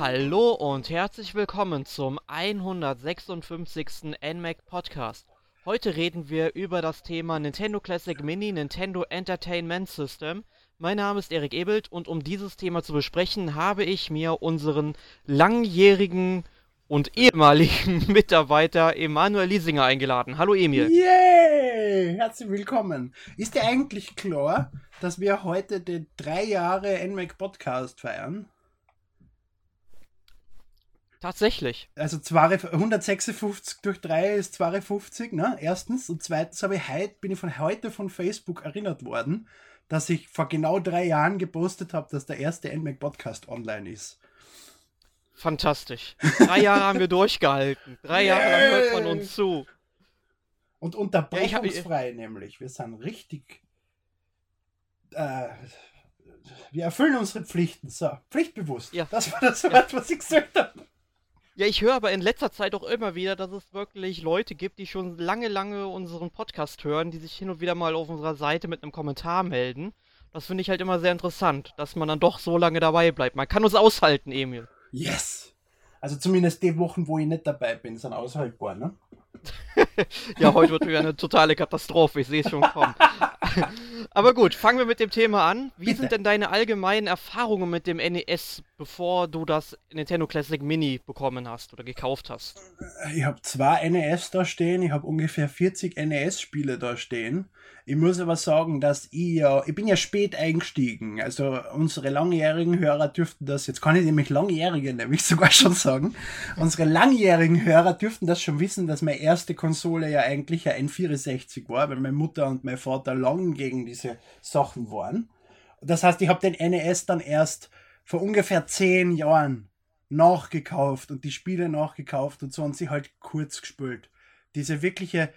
Hallo und herzlich willkommen zum 156. NMAC Podcast. Heute reden wir über das Thema Nintendo Classic Mini Nintendo Entertainment System. Mein Name ist Erik Ebelt und um dieses Thema zu besprechen, habe ich mir unseren langjährigen und ehemaligen Mitarbeiter Emanuel Liesinger eingeladen. Hallo Emil. Yay! Herzlich willkommen. Ist dir eigentlich klar, dass wir heute den drei Jahre NMAC Podcast feiern? Tatsächlich. Also 156 durch 3 ist 52, ne? Erstens. Und zweitens habe ich heute, bin ich von heute von Facebook erinnert worden, dass ich vor genau drei Jahren gepostet habe, dass der erste NMAC Podcast online ist. Fantastisch. Drei Jahre haben wir durchgehalten. Drei Jahre lang hört man uns zu. Und unterbrechungsfrei ja, nämlich. Wir sind richtig. Äh, wir erfüllen unsere Pflichten. So, pflichtbewusst. Ja. Das war das Wort, ja. was ich gesagt habe. Ja, ich höre aber in letzter Zeit auch immer wieder, dass es wirklich Leute gibt, die schon lange, lange unseren Podcast hören, die sich hin und wieder mal auf unserer Seite mit einem Kommentar melden. Das finde ich halt immer sehr interessant, dass man dann doch so lange dabei bleibt. Man kann uns aushalten, Emil. Yes! Also zumindest die Wochen, wo ich nicht dabei bin, sind aushaltbar, ne? ja, heute wird wieder eine totale Katastrophe, ich sehe es schon kommen. Aber gut, fangen wir mit dem Thema an. Wie Bitte. sind denn deine allgemeinen Erfahrungen mit dem NES, bevor du das Nintendo Classic Mini bekommen hast oder gekauft hast? Ich habe zwei NES da stehen, ich habe ungefähr 40 NES-Spiele da stehen. Ich muss aber sagen, dass ich ja, ich bin ja spät eingestiegen. Also unsere langjährigen Hörer dürften das, jetzt kann ich nämlich langjährige nämlich sogar schon sagen, unsere langjährigen Hörer dürften das schon wissen, dass meine erste Konsole ja eigentlich ein N64 war, weil meine Mutter und mein Vater lang gegen diese Sachen waren. Das heißt, ich habe den NES dann erst vor ungefähr zehn Jahren nachgekauft und die Spiele nachgekauft und so und sie halt kurz gespült. Diese wirkliche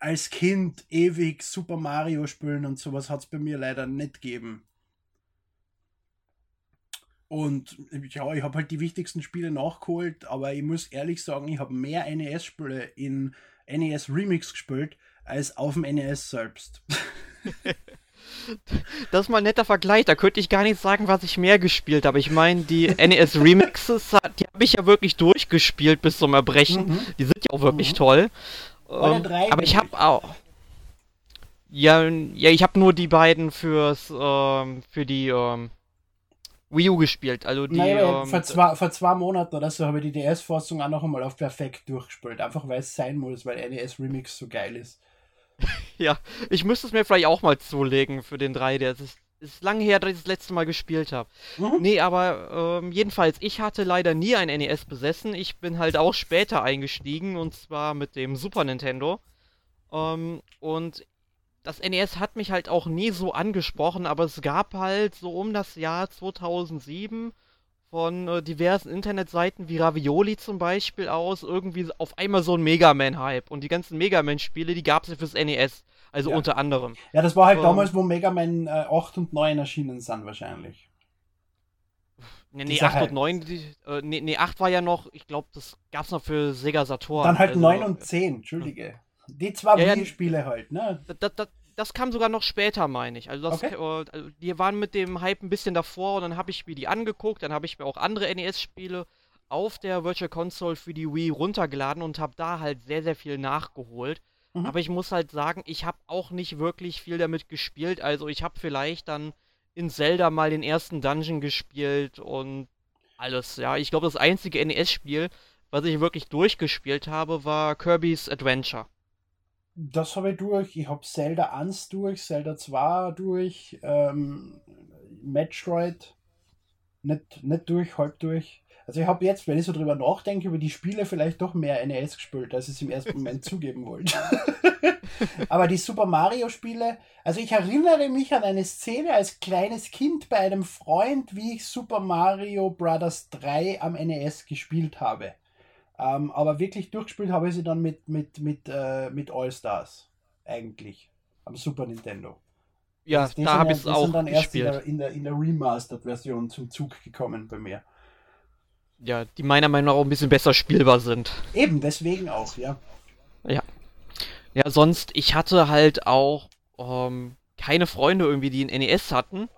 als Kind ewig Super Mario spielen und sowas hat es bei mir leider nicht gegeben. Und ja, ich habe halt die wichtigsten Spiele nachgeholt, aber ich muss ehrlich sagen, ich habe mehr NES-Spiele in NES Remix gespielt als auf dem NES selbst. Das ist mal ein netter Vergleich. Da könnte ich gar nicht sagen, was ich mehr gespielt habe. Ich meine, die NES Remixes, die habe ich ja wirklich durchgespielt bis zum Erbrechen. Mhm. Die sind ja auch wirklich mhm. toll. Ähm, aber ich habe auch. Ja, ja, ich habe nur die beiden fürs ähm, für die ähm, Wii U gespielt. Also die. Naja, ähm, vor, zwei, vor zwei Monaten oder so habe ich die DS-Fassung auch noch einmal auf perfekt durchgespielt. Einfach weil es sein muss, weil NES Remix so geil ist. ja, ich müsste es mir vielleicht auch mal zulegen für den 3 d ist, ist lange her, dass ich das letzte Mal gespielt habe. Mhm. Nee, aber ähm, jedenfalls, ich hatte leider nie ein NES besessen. Ich bin halt auch später eingestiegen und zwar mit dem Super Nintendo. Ähm, und das NES hat mich halt auch nie so angesprochen, aber es gab halt so um das Jahr 2007 von äh, diversen Internetseiten wie Ravioli zum Beispiel aus irgendwie auf einmal so ein Mega Man-Hype. Und die ganzen Mega Man-Spiele, die gab es ja fürs NES. Also ja. unter anderem. Ja, das war halt um, damals, wo Mega Man äh, 8 und 9 erschienen sind, wahrscheinlich. Nee, nee 8 und 9, die, äh, nee, nee, 8 war ja noch, ich glaube, das gab es noch für Sega Saturn. Dann halt also, 9 und 10, Entschuldige. Die zwei ja, Wii-Spiele ja, halt, ne? Das, das, das kam sogar noch später, meine ich. Also, das, okay. äh, also die waren mit dem Hype ein bisschen davor und dann habe ich mir die angeguckt, dann habe ich mir auch andere NES-Spiele auf der Virtual Console für die Wii runtergeladen und habe da halt sehr, sehr viel nachgeholt. Mhm. Aber ich muss halt sagen, ich habe auch nicht wirklich viel damit gespielt. Also ich habe vielleicht dann in Zelda mal den ersten Dungeon gespielt und alles. Ja, ich glaube, das einzige NES-Spiel, was ich wirklich durchgespielt habe, war Kirby's Adventure. Das habe ich durch. Ich habe Zelda 1 durch, Zelda 2 durch, ähm, Metroid nicht, nicht durch, halb durch. Also ich habe jetzt, wenn ich so drüber nachdenke, über die Spiele vielleicht doch mehr NES gespielt, als ich es im ersten Moment zugeben wollte. Aber die Super Mario Spiele, also ich erinnere mich an eine Szene als kleines Kind bei einem Freund, wie ich Super Mario Bros. 3 am NES gespielt habe. Ähm, aber wirklich durchgespielt habe ich sie dann mit, mit, mit, äh, mit All Stars. Eigentlich. Am Super Nintendo. Ja, da habe ich es auch sind dann erst in der, in der, in der Remastered-Version zum Zug gekommen bei mir ja, die meiner Meinung nach auch ein bisschen besser spielbar sind. Eben, deswegen auch, ja. Ja. Ja, sonst, ich hatte halt auch ähm, keine Freunde irgendwie, die ein NES hatten.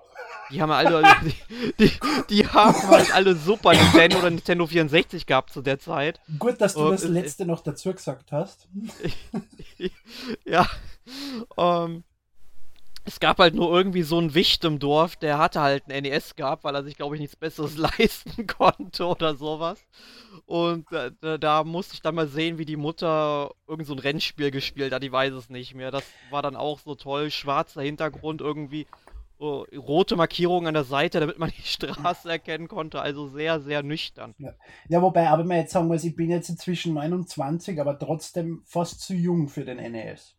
Die haben alle, die, die, die, haben halt alle Super Nintendo oder Nintendo 64 gehabt zu der Zeit. Gut, dass du Und, das letzte noch dazu gesagt hast. ja. Ähm, es gab halt nur irgendwie so einen Wicht im Dorf, der hatte halt ein NES gehabt, weil er sich, glaube ich, nichts Besseres leisten konnte oder sowas. Und äh, da musste ich dann mal sehen, wie die Mutter irgend so ein Rennspiel gespielt hat, ich weiß es nicht mehr. Das war dann auch so toll, schwarzer Hintergrund irgendwie, uh, rote Markierungen an der Seite, damit man die Straße erkennen konnte, also sehr, sehr nüchtern. Ja, ja wobei, aber man jetzt sagen muss, ich bin jetzt inzwischen 29, aber trotzdem fast zu jung für den NES.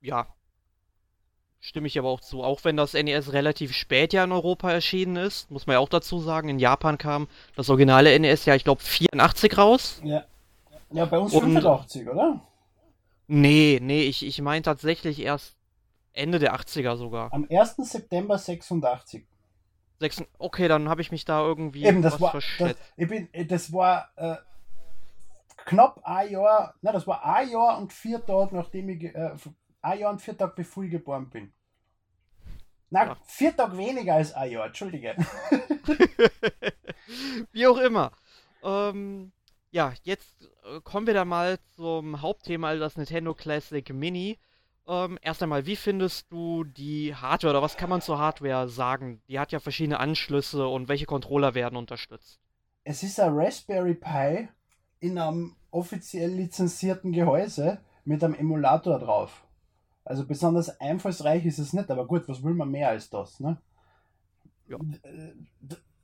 Ja, Stimme ich aber auch zu. Auch wenn das NES relativ spät ja in Europa erschienen ist, muss man ja auch dazu sagen. In Japan kam das originale NES ja, ich glaube, 84 raus. Ja. Ja, bei uns Und, 85, oder? Nee, nee, ich, ich meine tatsächlich erst Ende der 80er sogar. Am 1. September 86. Sechs, okay, dann habe ich mich da irgendwie Eben, das war, das, ich bin, das war äh, knapp ein Jahr, na, das war ein Jahr und vier Tage, nachdem ich äh, ein Jahr und vier Tage bevor ich geboren bin. Na, vier Tage weniger als ein Jahr, entschuldige. Wie auch immer. Ähm, ja, jetzt äh, kommen wir da mal zum Hauptthema, also das Nintendo Classic Mini. Ähm, erst einmal, wie findest du die Hardware oder was kann man zur Hardware sagen? Die hat ja verschiedene Anschlüsse und welche Controller werden unterstützt? Es ist ein Raspberry Pi in einem offiziell lizenzierten Gehäuse mit einem Emulator drauf. Also besonders einfallsreich ist es nicht, aber gut, was will man mehr als das? Ne? Ja.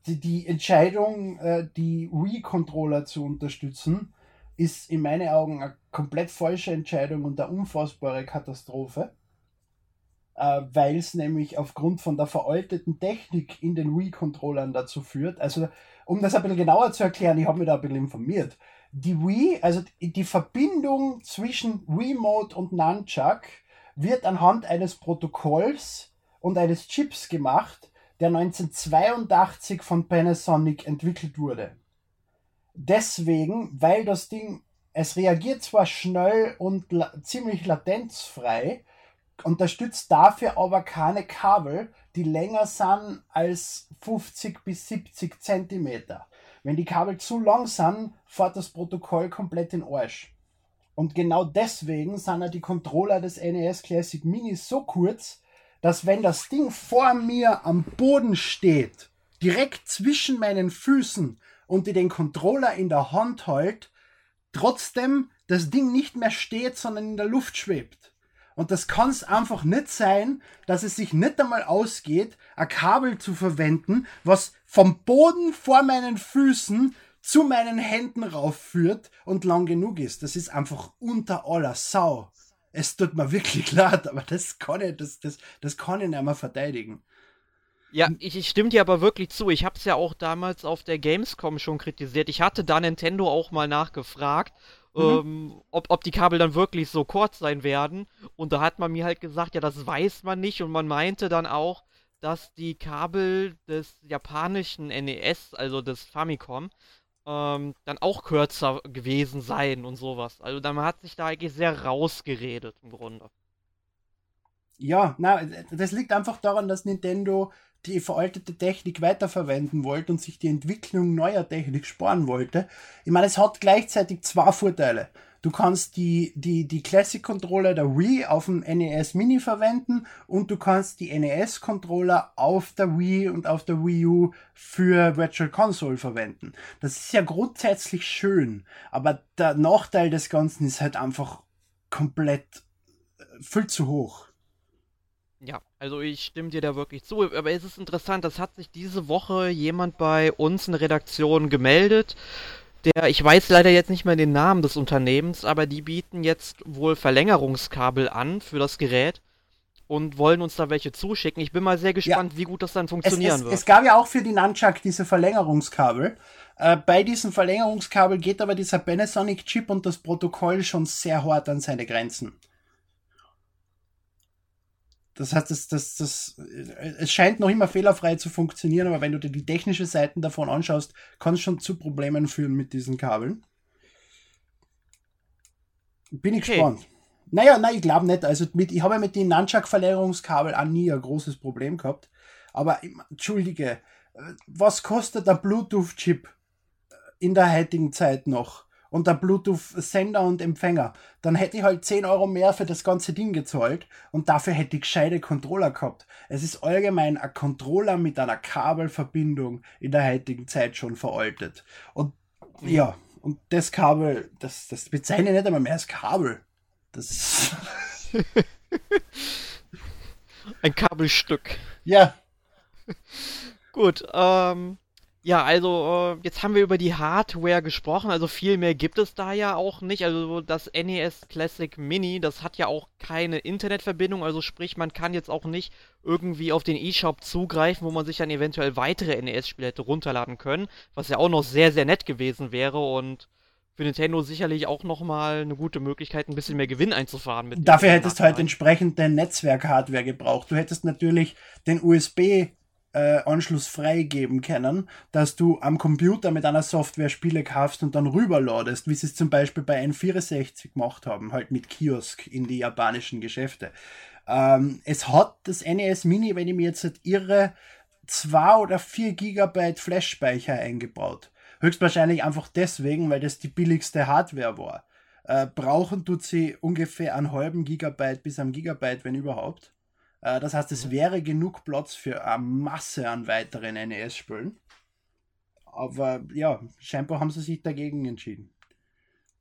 Die, die Entscheidung, äh, die Wii-Controller zu unterstützen, ist in meinen Augen eine komplett falsche Entscheidung und eine unfassbare Katastrophe, äh, weil es nämlich aufgrund von der veralteten Technik in den Wii-Controllern dazu führt. Also, um das ein bisschen genauer zu erklären, ich habe mich da ein bisschen informiert. Die Wii, also die Verbindung zwischen Wii-Mode und Nunchuck, wird anhand eines Protokolls und eines Chips gemacht, der 1982 von Panasonic entwickelt wurde. Deswegen, weil das Ding, es reagiert zwar schnell und la ziemlich latenzfrei, unterstützt dafür aber keine Kabel, die länger sind als 50 bis 70 Zentimeter. Wenn die Kabel zu lang sind, fährt das Protokoll komplett in Arsch. Und genau deswegen sind ja die Controller des NES Classic Mini so kurz, dass wenn das Ding vor mir am Boden steht, direkt zwischen meinen Füßen und ich den Controller in der Hand halt, trotzdem das Ding nicht mehr steht, sondern in der Luft schwebt. Und das kann es einfach nicht sein, dass es sich nicht einmal ausgeht, ein Kabel zu verwenden, was vom Boden vor meinen Füßen zu meinen Händen raufführt und lang genug ist. Das ist einfach unter aller Sau. Es tut mir wirklich leid, aber das kann ich, das, das, das kann ich nicht mehr verteidigen. Ja, ich, ich stimme dir aber wirklich zu. Ich habe es ja auch damals auf der Gamescom schon kritisiert. Ich hatte da Nintendo auch mal nachgefragt, mhm. ähm, ob, ob die Kabel dann wirklich so kurz sein werden. Und da hat man mir halt gesagt, ja, das weiß man nicht. Und man meinte dann auch, dass die Kabel des japanischen NES, also des Famicom, ähm, dann auch kürzer gewesen sein und sowas. Also man hat sich da eigentlich sehr rausgeredet im Grunde. Ja, na, das liegt einfach daran, dass Nintendo die veraltete Technik weiterverwenden wollte und sich die Entwicklung neuer Technik sparen wollte. Ich meine, es hat gleichzeitig zwei Vorteile. Du kannst die, die, die Classic Controller der Wii auf dem NES Mini verwenden und du kannst die NES Controller auf der Wii und auf der Wii U für Virtual Console verwenden. Das ist ja grundsätzlich schön, aber der Nachteil des Ganzen ist halt einfach komplett äh, viel zu hoch. Ja, also ich stimme dir da wirklich zu, aber es ist interessant, das hat sich diese Woche jemand bei uns in der Redaktion gemeldet der, ich weiß leider jetzt nicht mehr den Namen des Unternehmens, aber die bieten jetzt wohl Verlängerungskabel an für das Gerät und wollen uns da welche zuschicken. Ich bin mal sehr gespannt, ja. wie gut das dann funktionieren es, es, wird. Es gab ja auch für die Nunchuck diese Verlängerungskabel. Äh, bei diesem Verlängerungskabel geht aber dieser Panasonic-Chip und das Protokoll schon sehr hart an seine Grenzen. Das heißt, das, das, das, es scheint noch immer fehlerfrei zu funktionieren, aber wenn du dir die technische Seiten davon anschaust, kann es schon zu Problemen führen mit diesen Kabeln. Bin ich okay. gespannt. Naja, nein, ich glaube nicht. Also mit, ich habe ja mit den Nunchuck-Verlängerungskabel auch nie ein großes Problem gehabt. Aber entschuldige, was kostet der Bluetooth-Chip in der heutigen Zeit noch? Und der Bluetooth-Sender und Empfänger. Dann hätte ich halt 10 Euro mehr für das ganze Ding gezahlt und dafür hätte ich gescheite Controller gehabt. Es ist allgemein ein Controller mit einer Kabelverbindung in der heutigen Zeit schon veraltet. Und ja, und das Kabel, das, das bezeichne ich nicht einmal mehr als Kabel. Das Ein Kabelstück. Ja. Gut, ähm, ja, also äh, jetzt haben wir über die Hardware gesprochen, also viel mehr gibt es da ja auch nicht. Also das NES Classic Mini, das hat ja auch keine Internetverbindung, also sprich, man kann jetzt auch nicht irgendwie auf den eShop zugreifen, wo man sich dann eventuell weitere NES-Spiele hätte runterladen können, was ja auch noch sehr, sehr nett gewesen wäre und für Nintendo sicherlich auch nochmal eine gute Möglichkeit, ein bisschen mehr Gewinn einzufahren. Mit Dafür hättest du halt entsprechend den Netzwerk-Hardware gebraucht. Du hättest natürlich den USB äh, Anschluss freigeben können, dass du am Computer mit einer Software Spiele kaufst und dann rüberladest, wie sie es zum Beispiel bei N64 gemacht haben, halt mit Kiosk in die japanischen Geschäfte. Ähm, es hat das NES Mini, wenn ich mir jetzt nicht irre, zwei oder vier Gigabyte Flash-Speicher eingebaut. Höchstwahrscheinlich einfach deswegen, weil das die billigste Hardware war. Äh, brauchen tut sie ungefähr einen halben Gigabyte bis einem Gigabyte, wenn überhaupt. Äh, das heißt, es wäre genug Platz für eine Masse an weiteren NES-Spielen. Aber ja, scheinbar haben sie sich dagegen entschieden.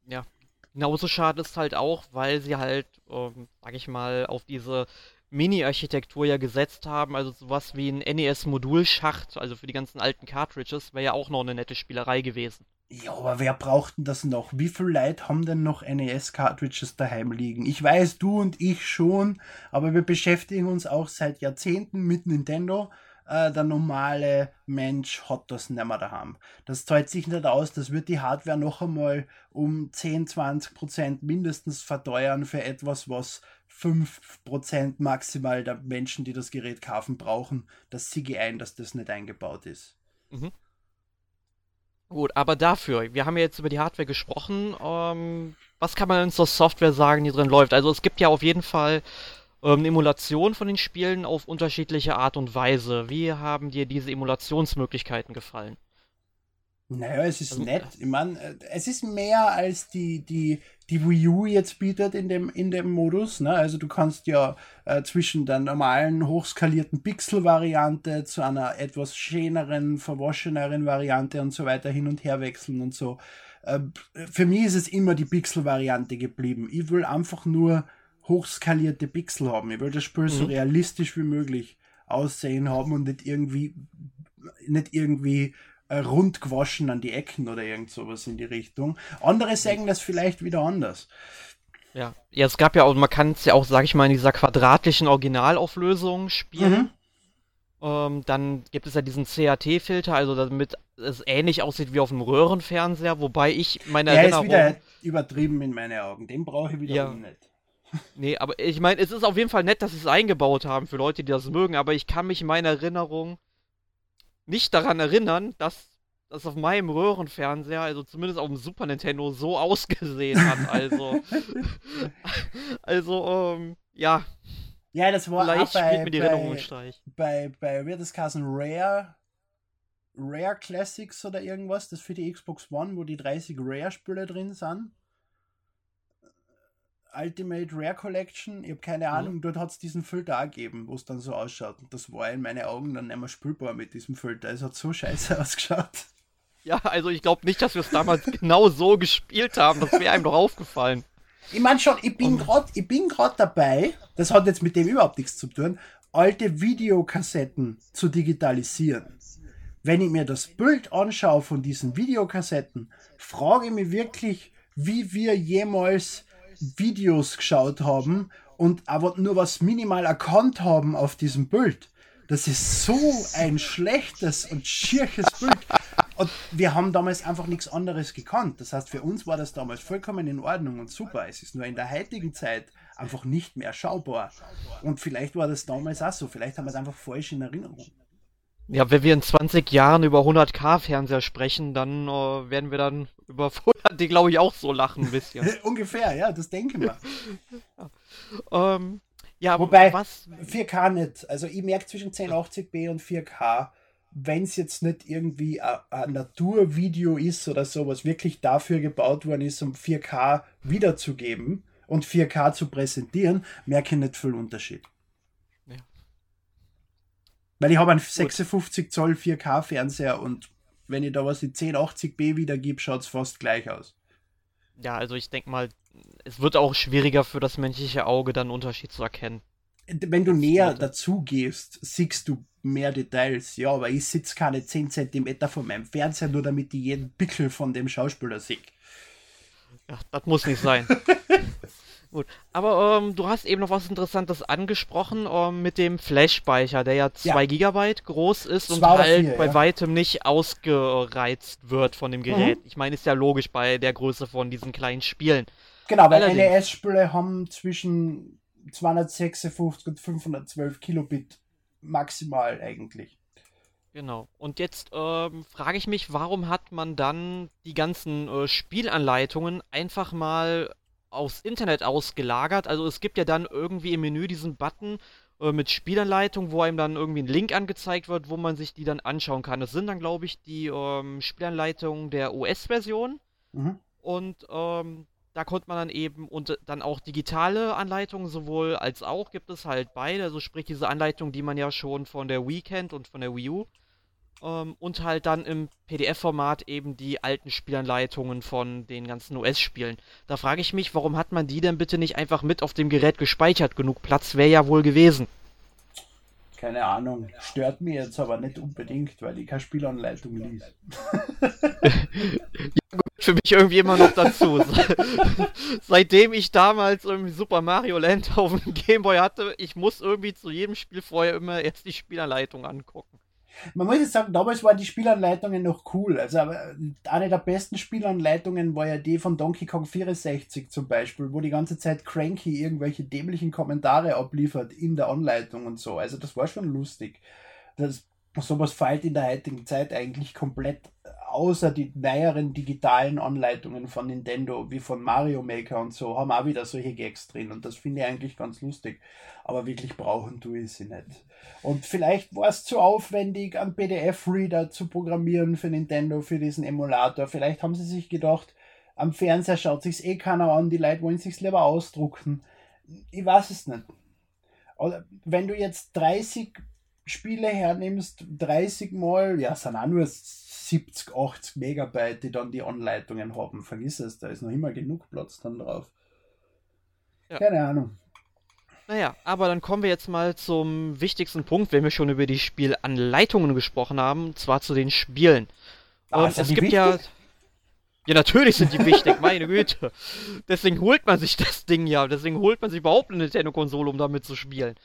Ja, genauso schade ist halt auch, weil sie halt, ähm, sag ich mal, auf diese Mini-Architektur ja gesetzt haben, also sowas wie ein NES-Modulschacht, also für die ganzen alten Cartridges, wäre ja auch noch eine nette Spielerei gewesen. Ja, aber wer braucht denn das noch? Wie viele Leute haben denn noch NES-Cartridges daheim liegen? Ich weiß, du und ich schon, aber wir beschäftigen uns auch seit Jahrzehnten mit Nintendo. Äh, der normale Mensch hat das nicht mehr daheim. Das zahlt sich nicht aus, das wird die Hardware noch einmal um 10, 20 Prozent mindestens verteuern für etwas, was 5 Prozent maximal der Menschen, die das Gerät kaufen, brauchen. Das siege ich ein, dass das nicht eingebaut ist. Mhm. Gut, aber dafür, wir haben ja jetzt über die Hardware gesprochen. Ähm, was kann man denn zur Software sagen, die drin läuft? Also es gibt ja auf jeden Fall ähm, eine Emulation von den Spielen auf unterschiedliche Art und Weise. Wie haben dir diese Emulationsmöglichkeiten gefallen? Naja, es ist also, nett. Ich meine, äh, es ist mehr als die, die, die Wii U jetzt bietet in dem, in dem Modus. Ne? Also du kannst ja äh, zwischen der normalen, hochskalierten Pixel-Variante zu einer etwas schöneren, verwascheneren Variante und so weiter hin und her wechseln und so. Äh, für mich ist es immer die Pixel-Variante geblieben. Ich will einfach nur hochskalierte Pixel haben. Ich will das Spiel mhm. so realistisch wie möglich aussehen haben und nicht irgendwie nicht irgendwie äh, rund gewaschen an die Ecken oder irgend sowas in die Richtung. Andere sagen das vielleicht wieder anders. Ja, ja es gab ja auch, man kann es ja auch, sag ich mal, in dieser quadratischen Originalauflösung spielen. Mhm. Ähm, dann gibt es ja diesen CAT-Filter, also damit es ähnlich aussieht wie auf einem Röhrenfernseher, wobei ich meine Der Erinnerung... Der ist wieder übertrieben in meinen Augen, den brauche ich wieder ja. nicht. Nee, aber ich meine, es ist auf jeden Fall nett, dass sie es eingebaut haben für Leute, die das mögen, aber ich kann mich in meiner Erinnerung nicht daran erinnern, dass das auf meinem Röhrenfernseher, also zumindest auf dem Super Nintendo, so ausgesehen hat. Also, also ähm, ja. Ja, das war Vielleicht bei, mir die Erinnerung bei, bei, bei das heißen Rare, Rare Classics oder irgendwas, das für die Xbox One, wo die 30 Rare-Spiele drin sind. Ultimate Rare Collection, ich habe keine mhm. Ahnung, mhm. dort hat es diesen Filter auch gegeben, wo es dann so ausschaut. Und das war in meinen Augen dann nicht mehr spielbar mit diesem Filter. Es hat so scheiße ausgeschaut. Ja, also ich glaube nicht, dass wir es damals genau so gespielt haben. Das wäre einem doch aufgefallen. Ich meine schon, ich bin gerade, ich bin gerade dabei, das hat jetzt mit dem überhaupt nichts zu tun, alte Videokassetten zu digitalisieren. Wenn ich mir das Bild anschaue von diesen Videokassetten, frage ich mich wirklich, wie wir jemals Videos geschaut haben und aber nur was minimal erkannt haben auf diesem Bild. Das ist so ein schlechtes und schierches Bild. Und wir haben damals einfach nichts anderes gekannt. Das heißt, für uns war das damals vollkommen in Ordnung und super. Es ist nur in der heutigen Zeit einfach nicht mehr schaubar. Und vielleicht war das damals auch so. Vielleicht haben wir es einfach falsch in Erinnerung. Ja, wenn wir in 20 Jahren über 100k-Fernseher sprechen, dann äh, werden wir dann über die, glaube ich, auch so lachen ein bisschen. Ungefähr, ja, das denken wir. ja. Ähm, Ja, Wobei, was? 4K nicht. Also ich merke zwischen 1080p und 4K, wenn es jetzt nicht irgendwie ein Naturvideo ist oder so, was wirklich dafür gebaut worden ist, um 4K wiederzugeben und 4K zu präsentieren, merke ich nicht viel Unterschied. Ja. Weil ich habe einen 56 Zoll 4K Fernseher und wenn ich da was in 1080p wiedergebe, schaut es fast gleich aus. Ja, also ich denke mal, es wird auch schwieriger für das menschliche Auge dann einen Unterschied zu erkennen. Wenn du näher dazu gehst, siehst du mehr Details. Ja, aber ich sitze keine 10 cm von meinem Fernseher, nur damit ich jeden Pickel von dem Schauspieler sehe. Ja, das muss nicht sein. Gut, aber ähm, du hast eben noch was Interessantes angesprochen ähm, mit dem Flash-Speicher, der ja 2 ja. GB groß ist und halt vier, bei ja. weitem nicht ausgereizt wird von dem mhm. Gerät. Mhm. Ich meine, ist ja logisch bei der Größe von diesen kleinen Spielen. Genau, weil NES-Spiele haben zwischen 256 und 512 Kilobit maximal eigentlich. Genau. Und jetzt ähm, frage ich mich, warum hat man dann die ganzen äh, Spielanleitungen einfach mal aufs Internet ausgelagert? Also es gibt ja dann irgendwie im Menü diesen Button äh, mit Spielanleitung, wo einem dann irgendwie ein Link angezeigt wird, wo man sich die dann anschauen kann. Das sind dann, glaube ich, die ähm, Spielanleitungen der US-Version. Mhm. Und ähm, da konnte man dann eben und dann auch digitale Anleitungen sowohl als auch gibt es halt beide, also sprich diese Anleitung, die man ja schon von der Wii kennt und von der Wii U. Ähm, und halt dann im PDF-Format eben die alten Spielanleitungen von den ganzen US-Spielen. Da frage ich mich, warum hat man die denn bitte nicht einfach mit auf dem Gerät gespeichert? Genug Platz wäre ja wohl gewesen. Keine Ahnung. Stört mir jetzt aber nicht unbedingt, weil ich keine Spielanleitung liest. ja, gut, für mich irgendwie immer noch dazu. Seitdem ich damals irgendwie Super Mario Land auf dem Gameboy hatte, ich muss irgendwie zu jedem Spiel vorher immer erst die Spielanleitung angucken. Man muss jetzt sagen, damals waren die Spielanleitungen noch cool. Also eine der besten Spielanleitungen war ja die von Donkey Kong 64 zum Beispiel, wo die ganze Zeit Cranky irgendwelche dämlichen Kommentare abliefert in der Anleitung und so. Also das war schon lustig. Das, sowas fällt in der heutigen Zeit eigentlich komplett außer die neueren digitalen Anleitungen von Nintendo, wie von Mario Maker und so, haben auch wieder solche Gags drin und das finde ich eigentlich ganz lustig. Aber wirklich brauchen tue ich sie nicht. Und vielleicht war es zu aufwendig, einen PDF-Reader zu programmieren für Nintendo, für diesen Emulator. Vielleicht haben sie sich gedacht, am Fernseher schaut sich's eh keiner an, die Leute wollen sich's lieber ausdrucken. Ich weiß es nicht. Oder wenn du jetzt 30 Spiele hernimmst, 30 Mal, ja, sind auch nur 70, 80 Megabyte, die dann die Anleitungen haben. Vergiss es, da ist noch immer genug Platz dann drauf. Ja. Keine Ahnung. Naja, aber dann kommen wir jetzt mal zum wichtigsten Punkt, wenn wir schon über die Spielanleitungen gesprochen haben, und zwar zu den Spielen. Ah, es gibt wichtig? ja. Ja, natürlich sind die wichtig, meine Güte. Deswegen holt man sich das Ding ja. Deswegen holt man sich überhaupt eine Nintendo-Konsole, um damit zu spielen.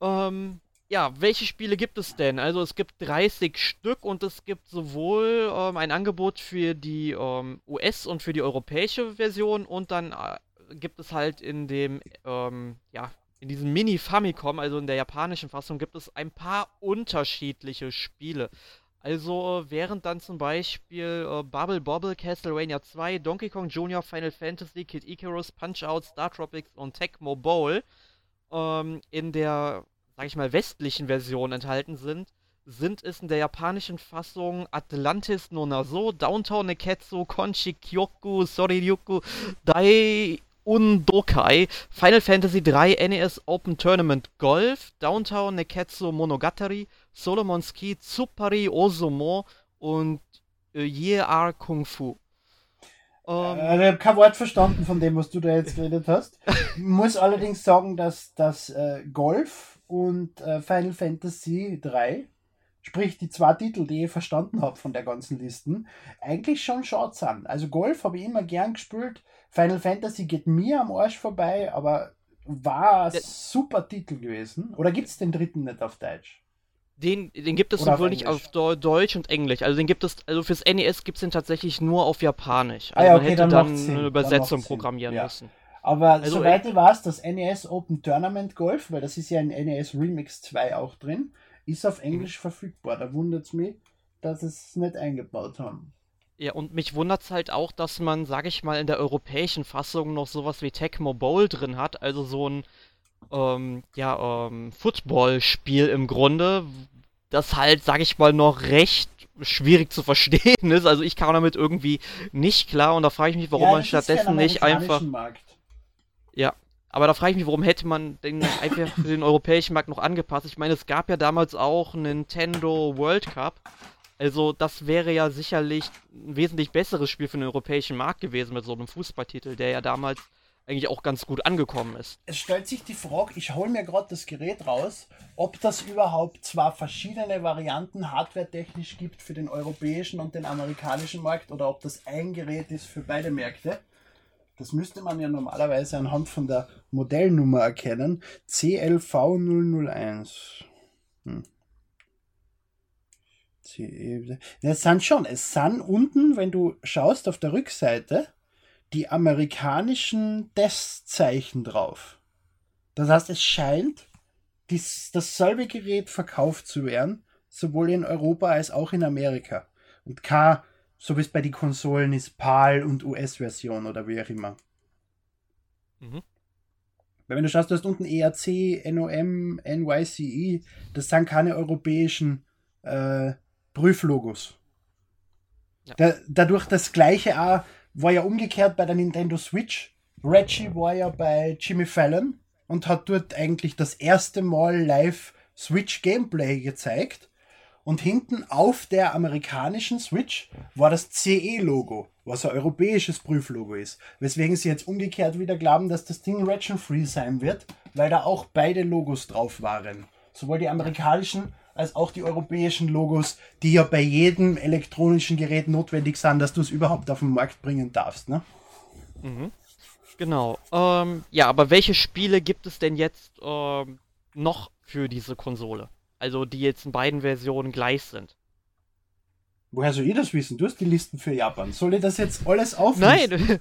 Ähm, ja, welche Spiele gibt es denn? Also es gibt 30 Stück und es gibt sowohl ähm, ein Angebot für die ähm, US- und für die europäische Version und dann äh, gibt es halt in dem, ähm, ja, in diesem Mini Famicom, also in der japanischen Fassung, gibt es ein paar unterschiedliche Spiele. Also während dann zum Beispiel äh, Bubble Bobble, Castlevania 2, Donkey Kong Jr., Final Fantasy, Kid Icarus, Punch Out, Star Tropics und Tecmo Bowl ähm, in der sag ich mal, westlichen Versionen enthalten sind, sind es in der japanischen Fassung Atlantis no Naso, Downtown Neketsu, Konchi Kyoku, Soriryuku, Dai Undokai, Final Fantasy 3 NES Open Tournament Golf, Downtown Neketsu Monogatari, Solomon's Key, Tsupari Ozumo und äh, Ye Kung Fu. Um, ich habe kein Wort verstanden von dem, was du da jetzt geredet hast. Ich muss allerdings sagen, dass das äh, Golf und äh, Final Fantasy 3, sprich die zwei Titel, die ich verstanden habe von der ganzen Listen, eigentlich schon schade sind. Also Golf habe ich immer gern gespielt. Final Fantasy geht mir am Arsch vorbei, aber war ein super Titel gewesen. Oder gibt es den dritten nicht auf Deutsch? Den, den gibt es sowohl nicht auf Deutsch und Englisch. Also den gibt es, also fürs NES gibt es den tatsächlich nur auf Japanisch. Also ah, ja, okay, man hätte dann, dann eine Übersetzung programmieren ja. müssen. Aber also soweit ich weiß, das NES Open Tournament Golf, weil das ist ja ein NES Remix 2 auch drin, ist auf Englisch mhm. verfügbar. Da wundert es mich, dass es nicht eingebaut haben. Ja, und mich wundert es halt auch, dass man, sag ich mal, in der europäischen Fassung noch sowas wie Tecmo Bowl drin hat, also so ein ähm, ja, ähm, Football-Spiel im Grunde, das halt, sag ich mal, noch recht schwierig zu verstehen ist. Also ich kam damit irgendwie nicht klar und da frage ich mich, warum ja, man stattdessen nicht einfach. Markt. Ja, aber da frage ich mich, warum hätte man den einfach für den europäischen Markt noch angepasst? Ich meine, es gab ja damals auch Nintendo World Cup. Also das wäre ja sicherlich ein wesentlich besseres Spiel für den europäischen Markt gewesen mit so einem Fußballtitel, der ja damals eigentlich auch ganz gut angekommen ist. Es stellt sich die Frage, ich hole mir gerade das Gerät raus, ob das überhaupt zwar verschiedene Varianten hardwaretechnisch gibt für den europäischen und den amerikanischen Markt oder ob das ein Gerät ist für beide Märkte. Das müsste man ja normalerweise anhand von der Modellnummer erkennen. CLV001. Hm. Es sind schon, es sind unten, wenn du schaust auf der Rückseite, die amerikanischen Testzeichen drauf. Das heißt, es scheint dies, dasselbe Gerät verkauft zu werden, sowohl in Europa als auch in Amerika. Und kein, so wie es bei den Konsolen ist, PAL und US-Version oder wie auch immer. Mhm. Weil wenn du schaust, du hast unten ERC, NOM, NYCE, das sind keine europäischen äh, Prüflogos. Ja. Da, dadurch das gleiche auch war ja umgekehrt bei der Nintendo Switch. Reggie war ja bei Jimmy Fallon und hat dort eigentlich das erste Mal live Switch Gameplay gezeigt. Und hinten auf der amerikanischen Switch war das CE-Logo, was ein europäisches Prüflogo ist. Weswegen sie jetzt umgekehrt wieder glauben, dass das Ding region-free sein wird, weil da auch beide Logos drauf waren. Sowohl die amerikanischen als auch die europäischen Logos, die ja bei jedem elektronischen Gerät notwendig sind, dass du es überhaupt auf den Markt bringen darfst. Ne? Mhm. Genau. Ähm, ja, aber welche Spiele gibt es denn jetzt ähm, noch für diese Konsole? Also die jetzt in beiden Versionen gleich sind. Woher soll ich das wissen? Du hast die Listen für Japan. Soll ich das jetzt alles auflisten? Nein,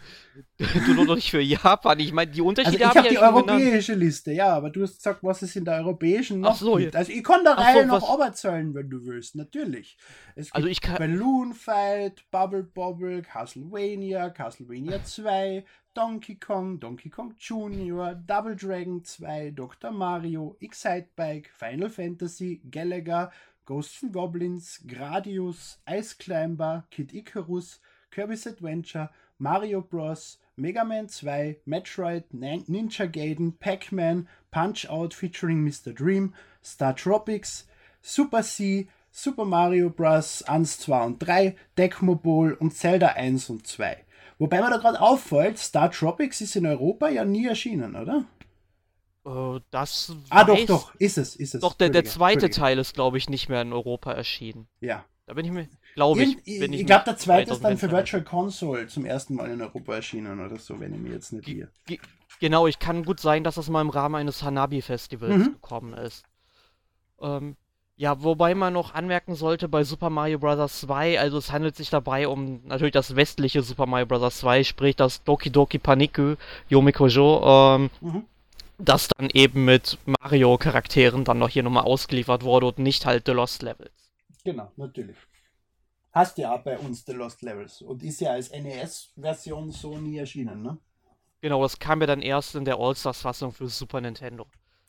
du nur noch nicht für Japan. Ich meine, die Unterschiede also ich habe hab ja die europäische genannt. Liste, ja, aber du hast gesagt, was es in der europäischen noch Ach so, gibt. Also ich kann da Reihe so, noch oberzählen, wenn du willst, natürlich. Es gibt also ich kann... Balloon Fight, Bubble Bobble, Castlevania, Castlevania 2, Donkey Kong, Donkey Kong Jr., Double Dragon 2, Dr. Mario, Excite Bike, Final Fantasy, Gallagher, Ghosts and Goblins, Gradius, Ice Climber, Kid Icarus, Kirby's Adventure, Mario Bros., Mega Man 2, Metroid, Ninja Gaiden, Pac-Man, Punch-Out featuring Mr. Dream, Star Tropics, Super C, Super Mario Bros. 1, 2 und 3, Deckmobol und Zelda 1 und 2. Wobei mir da gerade auffällt, Star Tropics ist in Europa ja nie erschienen, oder? Äh, das. Ah, doch, doch, ist es, ist es. Doch, der, der zweite Teil ist, glaube ich, nicht mehr in Europa erschienen. Ja. Da bin ich mir, glaube ich. ich, ich glaube, der zweite ist dann für Virtual Console zum ersten Mal in Europa erschienen oder so, wenn ich mir jetzt nicht hier. Genau, ich kann gut sein, dass das mal im Rahmen eines Hanabi-Festivals mhm. gekommen ist. Ähm, ja, wobei man noch anmerken sollte bei Super Mario Bros. 2, also es handelt sich dabei um natürlich das westliche Super Mario Bros. 2, sprich das Doki Doki Paniku Yomikojo. Ähm, mhm das dann eben mit Mario-Charakteren dann noch hier nochmal ausgeliefert wurde und nicht halt The Lost Levels. Genau, natürlich. Hast ja bei uns The Lost Levels und ist ja als NES-Version so nie erschienen, ne? Genau, das kam ja dann erst in der All-Stars-Fassung für Super Nintendo.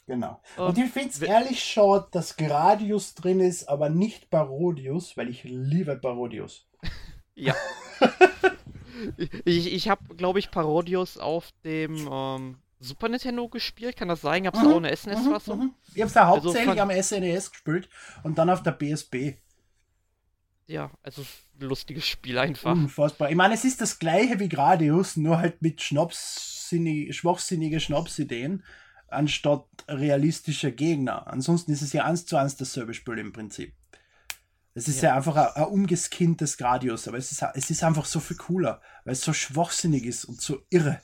Genau. Ähm, und ich finde es ehrlich schade, dass Gradius drin ist, aber nicht Parodius, weil ich liebe Parodius. ja. ich ich habe, glaube ich, Parodius auf dem ähm, Super Nintendo gespielt? Kann das sein? Gab es mhm, auch eine SNES-Fassung? Mhm, mhm. Ich habe es da also hauptsächlich also am SNES e gespielt und dann auf der PSP. Ja, also lustiges Spiel einfach. Unfassbar. Ich meine, es ist das gleiche wie Gradius, nur halt mit Schnapssinnig, schwachsinnige Schnapsideen anstatt realistischer Gegner. Ansonsten ist es ja eins zu eins dasselbe Spiel im Prinzip. Es ist ja, ja einfach ein, ein umgeskinntes Gradius, aber es ist, es ist einfach so viel cooler, weil es so schwachsinnig ist und so irre.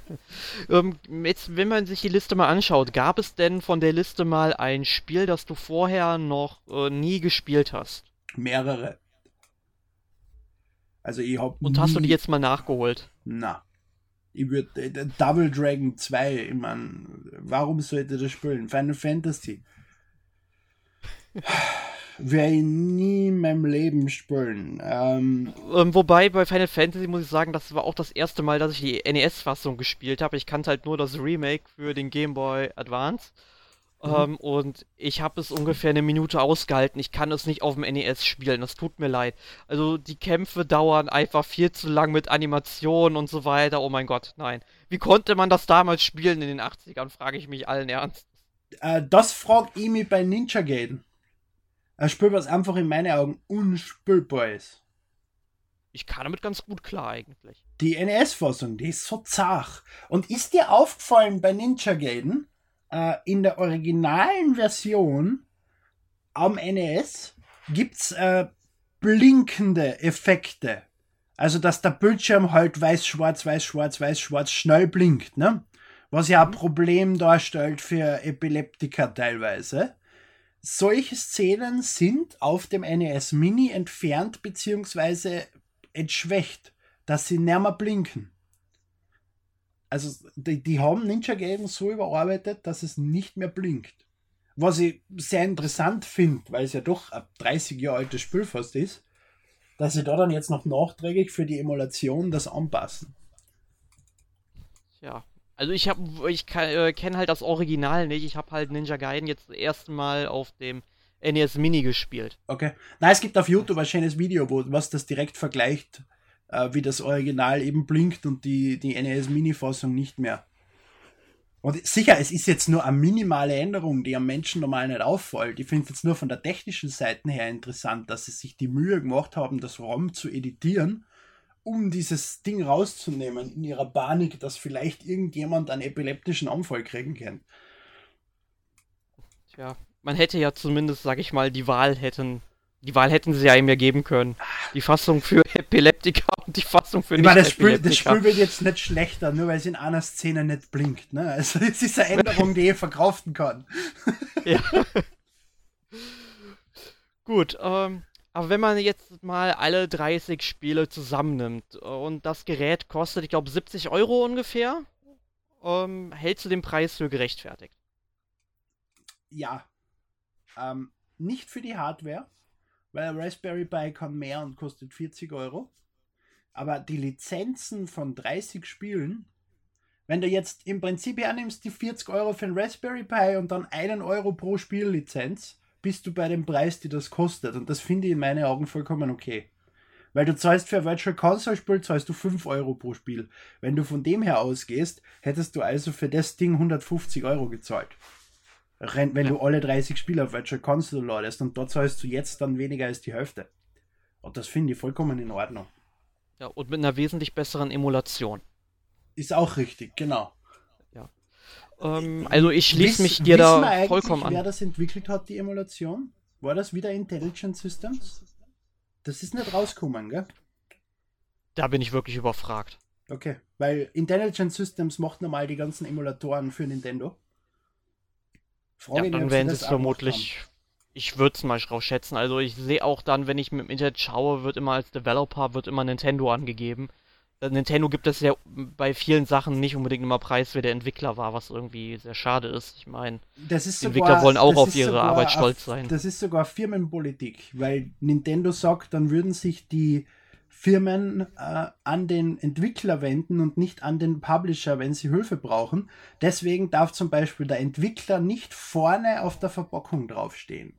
ähm, jetzt, wenn man sich die Liste mal anschaut, gab es denn von der Liste mal ein Spiel, das du vorher noch äh, nie gespielt hast? Mehrere. Also ich hab Und hast du die jetzt mal nachgeholt? Na. Ich würde äh, Double Dragon 2, ich mein, warum sollte das spielen? Final Fantasy. werde ich nie in meinem Leben spielen. Ähm, ähm, wobei bei Final Fantasy muss ich sagen, das war auch das erste Mal, dass ich die NES-Fassung gespielt habe. Ich kannte halt nur das Remake für den Game Boy Advance. Mhm. Ähm, und ich habe es ungefähr eine Minute ausgehalten. Ich kann es nicht auf dem NES spielen. Das tut mir leid. Also die Kämpfe dauern einfach viel zu lang mit Animationen und so weiter. Oh mein Gott, nein. Wie konnte man das damals spielen in den 80ern, frage ich mich allen ernst. Äh, das fragt ich mich bei Ninja Gaiden. Ein Spiel, was einfach in meinen Augen unspielbar ist. Ich kann damit ganz gut klar eigentlich. Die NES-Fassung, die ist so zart. Und ist dir aufgefallen bei Ninja Gaiden, äh, in der originalen Version am NES gibt's äh, blinkende Effekte. Also, dass der Bildschirm halt weiß, schwarz, weiß, schwarz, weiß, schwarz schnell blinkt, ne? Was ja ein mhm. Problem darstellt für Epileptiker teilweise. Solche Szenen sind auf dem NES Mini entfernt bzw. entschwächt, dass sie nicht mehr blinken. Also die, die haben Ninja Gaiden so überarbeitet, dass es nicht mehr blinkt. Was ich sehr interessant finde, weil es ja doch ein 30 Jahre altes Spiel fast ist, dass sie da dann jetzt noch nachträglich für die Emulation das anpassen. Ja, also ich habe, ich äh, kenne halt das Original nicht. Ich habe halt Ninja Gaiden jetzt das erste Mal auf dem NES Mini gespielt. Okay. Na, es gibt auf YouTube ein schönes Video, wo was das direkt vergleicht, äh, wie das Original eben blinkt und die, die NES Mini-Fassung nicht mehr. Und sicher, es ist jetzt nur eine minimale Änderung, die am Menschen normal nicht auffällt. Ich finde es jetzt nur von der technischen Seite her interessant, dass sie sich die Mühe gemacht haben, das ROM zu editieren um dieses Ding rauszunehmen in ihrer Panik, dass vielleicht irgendjemand einen epileptischen Anfall kriegen kann. Tja, man hätte ja zumindest, sag ich mal, die Wahl hätten. Die Wahl hätten sie ja ihm ja geben können. Die Fassung für Epileptiker und die Fassung für ich meine, das Spiel, das Spiel wird jetzt nicht schlechter, nur weil es in einer Szene nicht blinkt. Ne? Also es ist eine Änderung, die ich verkraften kann. ja. Gut, ähm, aber wenn man jetzt mal alle 30 Spiele zusammennimmt und das Gerät kostet, ich glaube, 70 Euro ungefähr, ähm, hältst du den Preis für gerechtfertigt? Ja. Ähm, nicht für die Hardware, weil Raspberry Pi kann mehr und kostet 40 Euro. Aber die Lizenzen von 30 Spielen, wenn du jetzt im Prinzip hernimmst die 40 Euro für ein Raspberry Pi und dann einen Euro pro Spiellizenz, bist du bei dem Preis, die das kostet. Und das finde ich in meinen Augen vollkommen okay. Weil du zahlst für ein Virtual Console Spiel, zahlst du 5 Euro pro Spiel. Wenn du von dem her ausgehst, hättest du also für das Ding 150 Euro gezahlt. Wenn ja. du alle 30 Spiele auf Virtual Console ladest und dort zahlst du jetzt dann weniger als die Hälfte. Und das finde ich vollkommen in Ordnung. Ja, und mit einer wesentlich besseren Emulation. Ist auch richtig, genau. Ähm, also ich schließe mich dir da vollkommen an. Wer das entwickelt hat, die Emulation? War das wieder Intelligent Systems? Das ist nicht rausgekommen, gell? Da bin ich wirklich überfragt. Okay, weil Intelligent Systems macht normal die ganzen Emulatoren für Nintendo. Frage ja, dann werden sie es vermutlich. Ich würde es mal schätzen. Also ich sehe auch dann, wenn ich mit dem Internet schaue, wird immer als Developer wird immer Nintendo angegeben. Nintendo gibt es ja bei vielen Sachen nicht unbedingt immer Preis, wer der Entwickler war, was irgendwie sehr schade ist. Ich meine, die Entwickler wollen auch auf ihre Arbeit stolz sein. Das ist sogar Firmenpolitik, weil Nintendo sagt, dann würden sich die Firmen äh, an den Entwickler wenden und nicht an den Publisher, wenn sie Hilfe brauchen. Deswegen darf zum Beispiel der Entwickler nicht vorne auf der Verpackung draufstehen,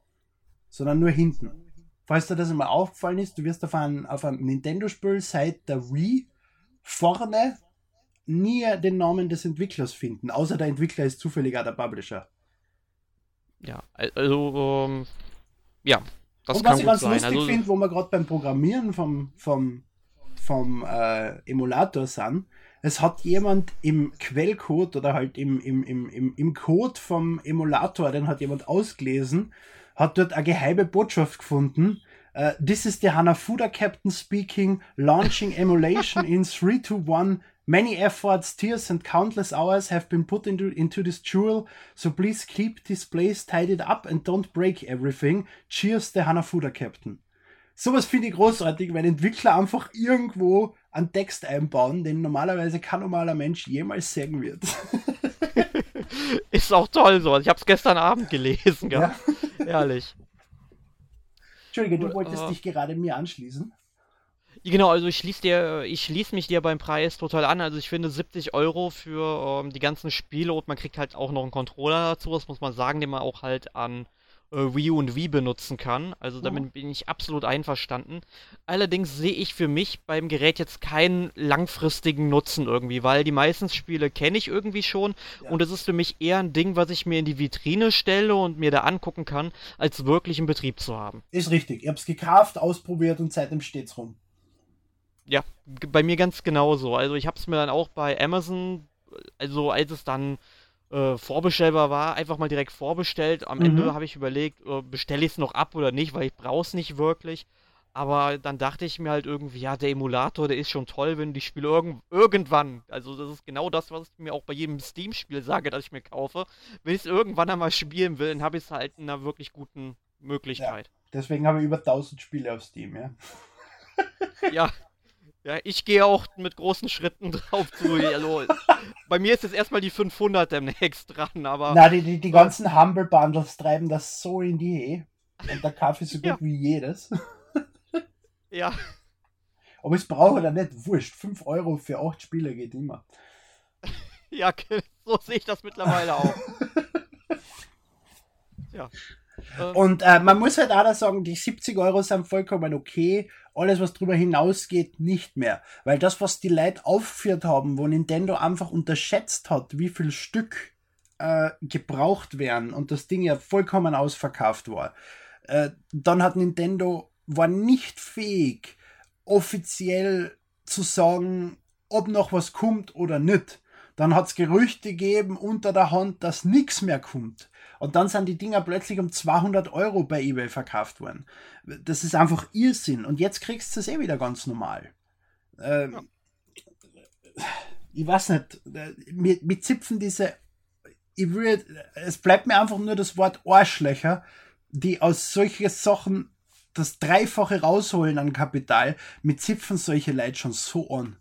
sondern nur hinten. Falls dir das immer aufgefallen ist, du wirst auf einem, auf einem Nintendo-Spiel seit der Wii vorne nie den Namen des Entwicklers finden, außer der Entwickler ist zufällig auch der Publisher. Ja, also, ähm, ja, das Und was ich ganz sein. lustig also, finde, wo wir gerade beim Programmieren vom, vom, vom äh, Emulator sind, es hat jemand im Quellcode oder halt im, im, im, im, im Code vom Emulator, den hat jemand ausgelesen, hat dort eine geheime Botschaft gefunden, Uh, this is the Hanafuda captain speaking, launching emulation in 3 to 1. Many efforts, tears, and countless hours have been put into, into this jewel, so please keep this place tidied up and don't break everything. Cheers, the Hanafuda Captain. Sowas finde ich großartig, wenn Entwickler einfach irgendwo einen Text einbauen, den normalerweise kein normaler Mensch jemals sehen wird. Ist auch toll so. Ich habe es gestern Abend gelesen, gell? Ja. Ehrlich. Entschuldige, du wolltest uh, dich gerade mir anschließen. Genau, also ich schließe dir, ich schließe mich dir beim Preis total an. Also ich finde 70 Euro für ähm, die ganzen Spiele und man kriegt halt auch noch einen Controller dazu, das muss man sagen, den man auch halt an äh, Wii U und Wii benutzen kann. Also damit mhm. bin ich absolut einverstanden. Allerdings sehe ich für mich beim Gerät jetzt keinen langfristigen Nutzen irgendwie, weil die meisten Spiele kenne ich irgendwie schon ja. und es ist für mich eher ein Ding, was ich mir in die Vitrine stelle und mir da angucken kann, als wirklich in Betrieb zu haben. Ist richtig. Ich habe es gekauft, ausprobiert und seitdem steht es rum. Ja, bei mir ganz genauso. Also ich habe es mir dann auch bei Amazon, also als es dann äh, vorbestellbar war, einfach mal direkt vorbestellt. Am mhm. Ende habe ich überlegt, äh, bestelle ich es noch ab oder nicht, weil ich brauche es nicht wirklich. Aber dann dachte ich mir halt irgendwie, ja, der Emulator, der ist schon toll, wenn die Spiele irg irgendwann, also das ist genau das, was ich mir auch bei jedem Steam-Spiel sage, das ich mir kaufe. Wenn ich es irgendwann einmal spielen will, dann habe ich es halt in einer wirklich guten Möglichkeit. Ja, deswegen habe ich über 1000 Spiele auf Steam, ja. ja, ja, ich gehe auch mit großen Schritten drauf zu. Also, bei mir ist jetzt erstmal die 500 demnächst dran, aber. Na, die, die, die ganzen Humble Bundles treiben das so in die Ehe. Und der Kaffee so gut ja. wie jedes. ja. Aber ich brauche da nicht, wurscht. 5 Euro für 8 Spiele geht immer. ja, so sehe ich das mittlerweile auch. ja. Und äh, man muss halt auch da sagen, die 70 Euro sind vollkommen okay. Alles, was darüber hinausgeht, nicht mehr. Weil das, was die Leute aufgeführt haben, wo Nintendo einfach unterschätzt hat, wie viel Stück äh, gebraucht werden und das Ding ja vollkommen ausverkauft war, äh, dann hat Nintendo war nicht fähig, offiziell zu sagen, ob noch was kommt oder nicht. Dann hat es Gerüchte gegeben unter der Hand, dass nichts mehr kommt. Und dann sind die Dinger plötzlich um 200 Euro bei eBay verkauft worden. Das ist einfach Irrsinn. Und jetzt kriegst du es eh wieder ganz normal. Ähm, ja. Ich weiß nicht, mir, mir zipfen diese, ich will, es bleibt mir einfach nur das Wort Arschlöcher, die aus solchen Sachen das Dreifache rausholen an Kapital, mit zipfen solche Leute schon so an.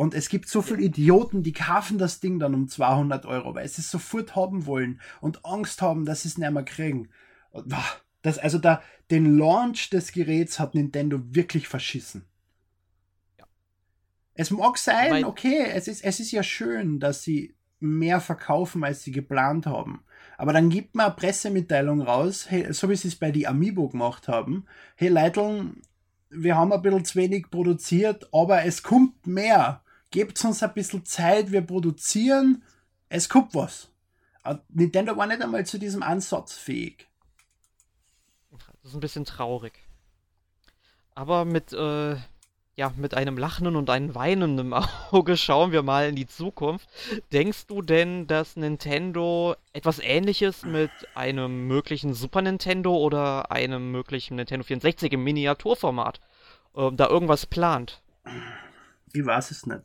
Und es gibt so viele Idioten, die kaufen das Ding dann um 200 Euro, weil sie es sofort haben wollen und Angst haben, dass sie es nicht mehr kriegen. Das, also da, den Launch des Geräts hat Nintendo wirklich verschissen. Ja. Es mag sein, mein okay, es ist, es ist ja schön, dass sie mehr verkaufen, als sie geplant haben. Aber dann gibt man eine Pressemitteilung raus, hey, so wie sie es bei die Amiibo gemacht haben. Hey Leute, wir haben ein bisschen zu wenig produziert, aber es kommt mehr gebt uns ein bisschen Zeit, wir produzieren, es kommt was. Nintendo war nicht einmal zu diesem Ansatz fähig. Das ist ein bisschen traurig. Aber mit, äh, ja, mit einem lachenden und einem weinenden Auge schauen wir mal in die Zukunft. Denkst du denn, dass Nintendo etwas ähnliches mit einem möglichen Super Nintendo oder einem möglichen Nintendo 64 im Miniaturformat äh, da irgendwas plant? Ich weiß es nicht.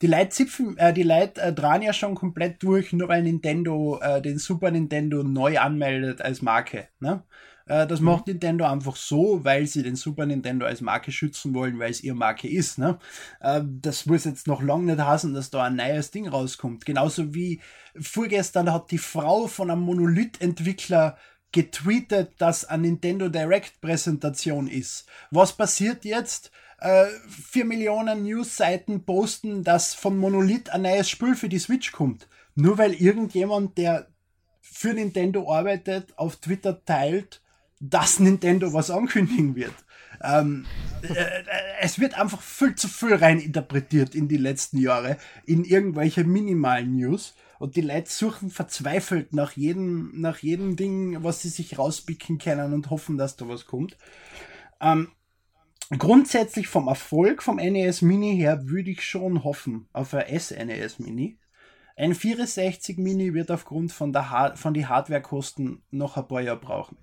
Die Leute zipfen, äh, die Leute äh, dran ja schon komplett durch, nur weil Nintendo äh, den Super Nintendo neu anmeldet als Marke. Ne? Äh, das mhm. macht Nintendo einfach so, weil sie den Super Nintendo als Marke schützen wollen, weil es ihr Marke ist. Ne? Äh, das muss jetzt noch lange nicht heißen, dass da ein neues Ding rauskommt. Genauso wie vorgestern hat die Frau von einem Monolith-Entwickler getweetet, dass eine Nintendo Direct Präsentation ist. Was passiert jetzt? Äh, 4 Millionen News-Seiten posten, dass von Monolith ein neues Spiel für die Switch kommt. Nur weil irgendjemand, der für Nintendo arbeitet, auf Twitter teilt, dass Nintendo was ankündigen wird. Ähm, äh, äh, es wird einfach viel zu viel rein interpretiert in die letzten Jahre, in irgendwelche minimalen News. Und die Leute suchen verzweifelt nach jedem, nach jedem Ding, was sie sich rauspicken können und hoffen, dass da was kommt. Ähm, grundsätzlich vom Erfolg vom NES Mini her würde ich schon hoffen auf ein SNES Mini. Ein 64 Mini wird aufgrund von, der ha von die Hardwarekosten noch ein paar Jahre brauchen.